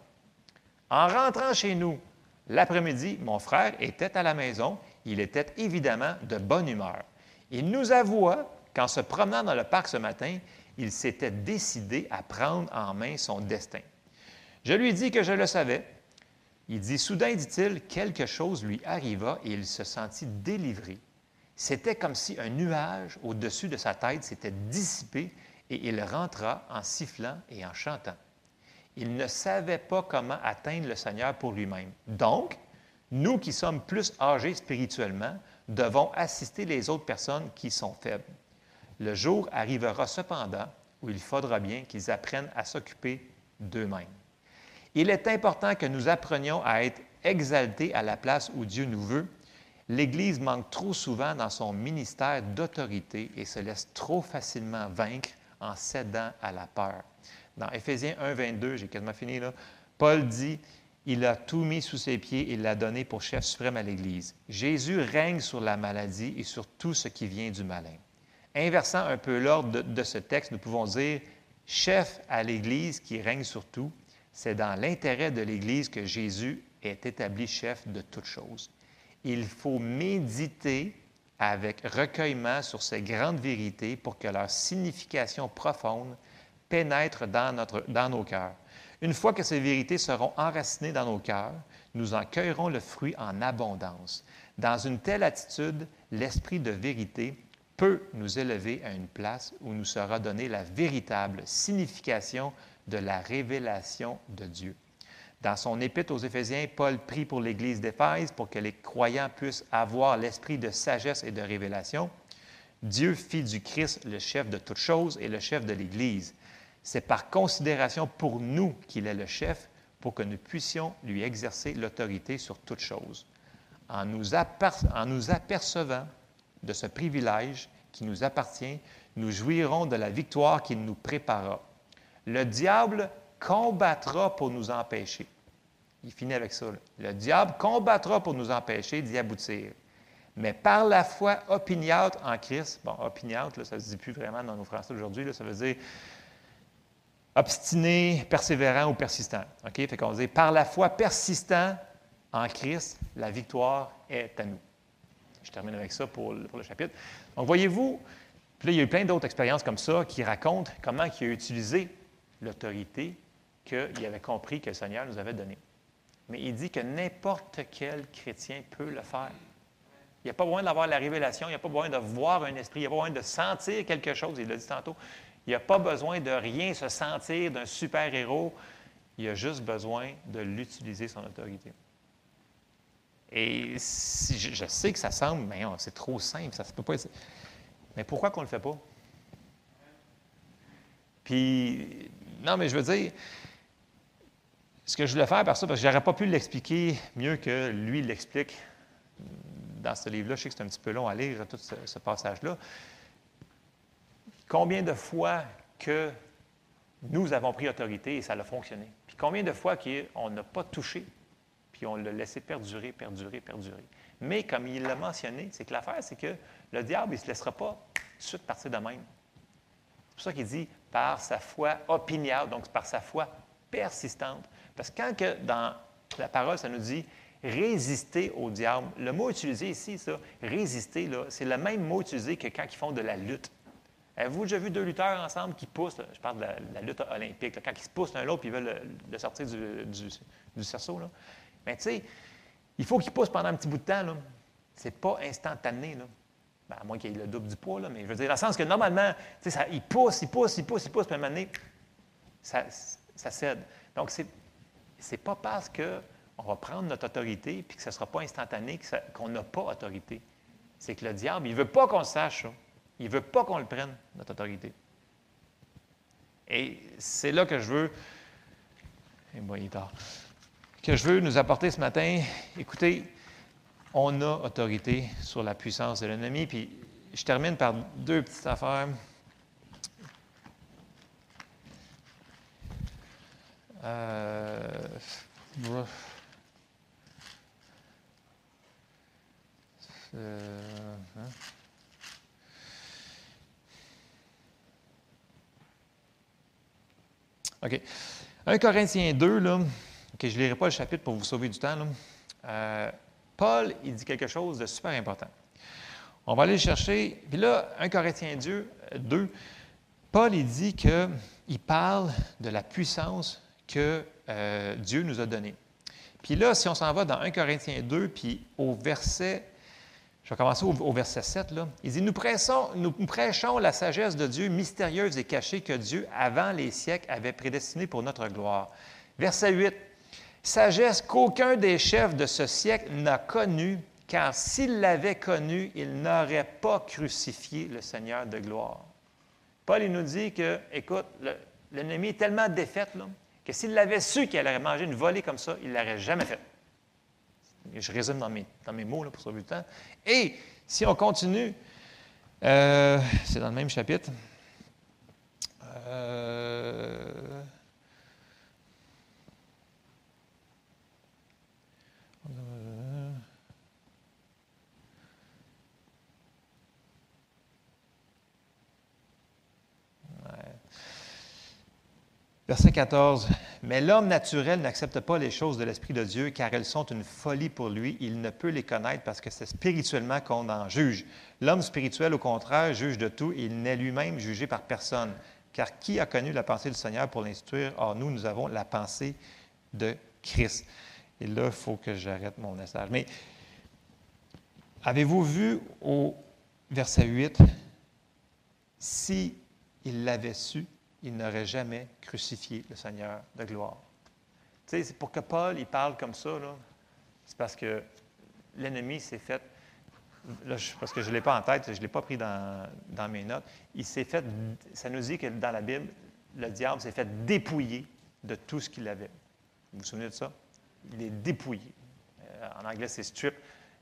[SPEAKER 6] En rentrant chez nous, l'après-midi, mon frère était à la maison. Il était évidemment de bonne humeur. Il nous avoua qu'en se promenant dans le parc ce matin, il s'était décidé à prendre en main son destin. Je lui dis que je le savais. Il dit, soudain, dit-il, quelque chose lui arriva et il se sentit délivré. C'était comme si un nuage au-dessus de sa tête s'était dissipé et il rentra en sifflant et en chantant. Il ne savait pas comment atteindre le Seigneur pour lui-même. Donc, nous qui sommes plus âgés spirituellement, devons assister les autres personnes qui sont faibles. Le jour arrivera cependant où il faudra bien qu'ils apprennent à s'occuper d'eux-mêmes. Il est important que nous apprenions à être exaltés à la place où Dieu nous veut. L'Église manque trop souvent dans son ministère d'autorité et se laisse trop facilement vaincre en cédant à la peur. Dans Éphésiens 1, 22, j'ai quasiment fini là, Paul dit Il a tout mis sous ses pieds et l'a donné pour chef suprême à l'Église. Jésus règne sur la maladie et sur tout ce qui vient du malin. Inversant un peu l'ordre de, de ce texte, nous pouvons dire chef à l'Église qui règne sur tout. C'est dans l'intérêt de l'Église que Jésus est établi chef de toutes choses. Il faut méditer avec recueillement sur ces grandes vérités pour que leur signification profonde pénètre dans, notre, dans nos cœurs. Une fois que ces vérités seront enracinées dans nos cœurs, nous en cueillerons le fruit en abondance. Dans une telle attitude, l'esprit de vérité peut nous élever à une place où nous sera donnée la véritable signification de la révélation de Dieu. Dans son épître aux Éphésiens, Paul prie pour l'Église d'Éphèse pour que les croyants puissent avoir l'esprit de sagesse et de révélation. Dieu fit du Christ le chef de toutes choses et le chef de l'Église. C'est par considération pour nous qu'il est le chef pour que nous puissions lui exercer l'autorité sur toutes choses. En nous, apercevant de ce privilège qui nous appartient, nous jouirons de la victoire qu'il nous prépara. Le diable combattra pour nous empêcher. Il finit avec ça. Le diable combattra pour nous empêcher d'y aboutir. Mais par la foi opiniâtre en Christ, bon, opiniâtre, ça ne se dit plus vraiment dans nos français d'aujourd'hui, là, ça veut dire obstiné, persévérant ou persistant. OK? Fait qu'on dit par la foi persistant en Christ, la victoire est à nous. Je termine avec ça pour le, chapitre. Donc, voyez-vous, là, il y a eu plein d'autres expériences comme ça qui racontent comment il a utilisé l'autorité qu'il avait compris que le Seigneur nous avait donnée. Mais il dit que n'importe quel chrétien peut le faire. Il n'y a pas besoin d'avoir la révélation, il n'y a pas besoin de voir un esprit, il n'y a pas besoin de sentir quelque chose, il l'a dit tantôt. Il n'y a pas besoin de rien se sentir d'un super-héros, il a juste besoin de l'utiliser, son autorité. Et si je, sais que ça semble, mais c'est trop simple, ça ne peut pas être. Mais pourquoi qu'on ne le fait pas? Puis, non, mais je veux dire, ce que je voulais faire par ça, parce que je n'aurais pas pu l'expliquer mieux que lui l'explique dans ce livre-là. Je sais que c'est un petit peu long à lire, tout ce passage-là. Combien de fois que nous avons pris autorité et ça a fonctionné? Puis combien de fois qu'on n'a pas touché, puis on l'a laissé perdurer, perdurer, perdurer? Mais comme il l'a mentionné, c'est que l'affaire, c'est que le diable, il ne se laissera pas tout de suite partir de même. C'est pour ça qu'il dit par sa foi opiniâtre, donc par sa foi persistante. Parce que quand que dans la parole, ça nous dit résister au diable, le mot utilisé ici, ça, résister, c'est le même mot utilisé que quand ils font de la lutte. Avez-vous déjà vu deux lutteurs ensemble qui poussent, je parle de la, lutte olympique, quand ils se poussent l'un l'autre ils veulent le, sortir du, du, cerceau. Mais tu sais, il faut qu'ils poussent pendant un petit bout de temps. là. C'est pas instantané. Là. Ben, à moins qu'il y ait le double du poids, mais je veux dire, dans le sens que normalement, ça, il pousse, il pousse, il pousse, il pousse, puis à un moment donné, ça, cède. Donc, c'est n'est pas parce qu'on va prendre notre autorité puis que ce ne sera pas instantané qu'on n'a pas autorité. C'est que le diable, il ne veut pas qu'on sache ça. Il ne veut pas qu'on le prenne, notre autorité. Et c'est là que je veux. Et moi, il est tard. Que je veux nous apporter ce matin. Écoutez, on a autorité sur la puissance de l'ennemi. Puis je termine par deux petites affaires. Euh. Euh, hein? OK. 1 Corinthiens 2, là, je ne lirai pas le chapitre pour vous sauver du temps. là. Euh, Paul, il dit quelque chose de super important. On va aller le chercher. Puis là, 1 Corinthiens 2, 2 Paul, il dit qu'il parle de la puissance que euh, Dieu nous a donnée. Puis là, si on s'en va dans 1 Corinthiens 2, puis au verset, je vais commencer au, verset 7, là, il dit, nous prêchons, la sagesse de Dieu mystérieuse et cachée que Dieu, avant les siècles, avait prédestinée pour notre gloire. Verset 8, sagesse qu'aucun des chefs de ce siècle n'a connue, car s'il l'avait connue, il n'aurait pas crucifié le Seigneur de gloire. Paul, il nous dit que, écoute, le- l'ennemi est tellement défaite que s'il l'avait su qu'il allait manger une volée comme ça, il ne l'aurait jamais fait. Je résume dans mes, dans mes mots pour sauver le temps. Et si on continue, euh, c'est dans le même chapitre. Euh, Verset 14. Mais l'homme naturel n'accepte pas les choses de l'Esprit de Dieu car elles sont une folie pour lui. Il ne peut les connaître parce que c'est spirituellement qu'on en juge. L'homme spirituel, au contraire, juge de tout il n'est lui-même jugé par personne. Car qui a connu la pensée du Seigneur pour l'instruire? Or, nous, nous avons la pensée de Christ. Et là, il faut que j'arrête mon message. Mais avez-vous vu au verset 8, si il l'avait su, il n'aurait jamais crucifié le Seigneur de gloire. Tu sais, c'est pour que Paul, il parle comme ça, c'est parce que l'ennemi s'est fait, là, parce que je ne l'ai pas en tête, je ne l'ai pas pris dans, dans, mes notes, il s'est fait, ça nous dit que dans la Bible, le diable s'est fait dépouiller de tout ce qu'il avait. Vous vous souvenez de ça? Il est dépouillé. Euh, en anglais, c'est strip,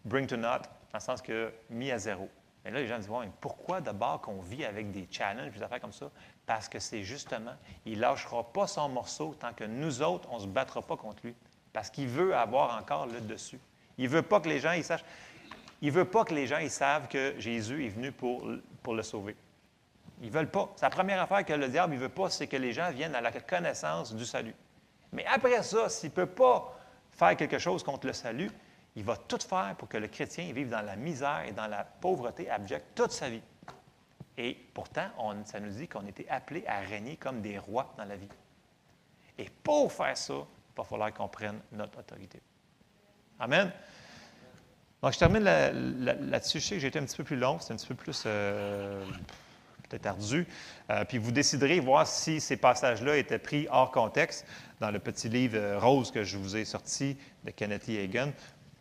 [SPEAKER 6] bring to naught, dans le sens que mis à zéro. Et là, les gens disent, pourquoi d'abord qu'on vit avec des challenges, des affaires comme ça? Parce que c'est justement, il ne lâchera pas son morceau tant que nous autres, on ne se battra pas contre lui. Parce qu'il veut avoir encore le dessus. Il ne veut pas que les gens sachent. Il veut pas que les gens ils savent que Jésus est venu pour, pour le sauver. Ils ne veulent pas. La première affaire que le diable ne veut pas, c'est que les gens viennent à la connaissance du salut. Mais après ça, s'il ne peut pas faire quelque chose contre le salut, il va tout faire pour que le chrétien vive dans la misère et dans la pauvreté abjecte toute sa vie. Et pourtant, ça nous dit qu'on était appelés à régner comme des rois dans la vie. Et pour faire ça, il va falloir qu'on prenne notre autorité. Amen. Donc, je termine là-dessus. je sais que j'ai été un petit peu plus long, c'est un petit peu plus euh, peut-être ardu. Euh, puis vous déciderez voir si ces passages-là étaient pris hors contexte dans le petit livre euh, rose que je vous ai sorti de Kenneth Hagan.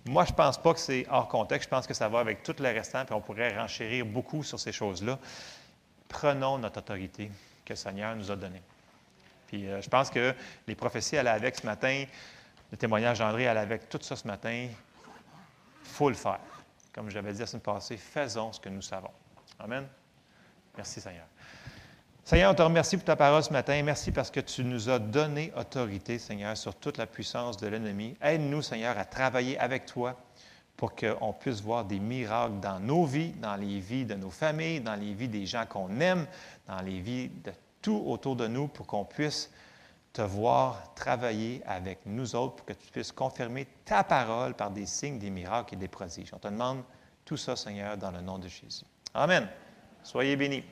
[SPEAKER 6] Moi, je ne pense pas que c'est hors contexte. Je pense que ça va avec tout le restant, puis on pourrait renchérir beaucoup sur ces choses-là. Prenons notre autorité que le Seigneur nous a donnée. Puis euh, je pense que les prophéties allaient avec ce matin, le témoignage d'André allait avec tout ça ce matin. Il faut le faire. Comme j'avais dit la semaine passée, faisons ce que nous savons. Amen. Merci Seigneur. Seigneur, on te remercie pour ta parole ce matin. Merci parce que tu nous as donné autorité, Seigneur, sur toute la puissance de l'ennemi. Aide-nous, Seigneur, à travailler avec toi pour qu'on puisse voir des miracles dans nos vies, dans les vies de nos familles, dans les vies des gens qu'on aime, dans les vies de tout autour de nous, pour qu'on puisse te voir travailler avec nous autres, pour que tu puisses confirmer ta parole par des signes, des miracles et des prodiges. On te demande tout ça, Seigneur, dans le nom de Jésus. Amen. Soyez bénis.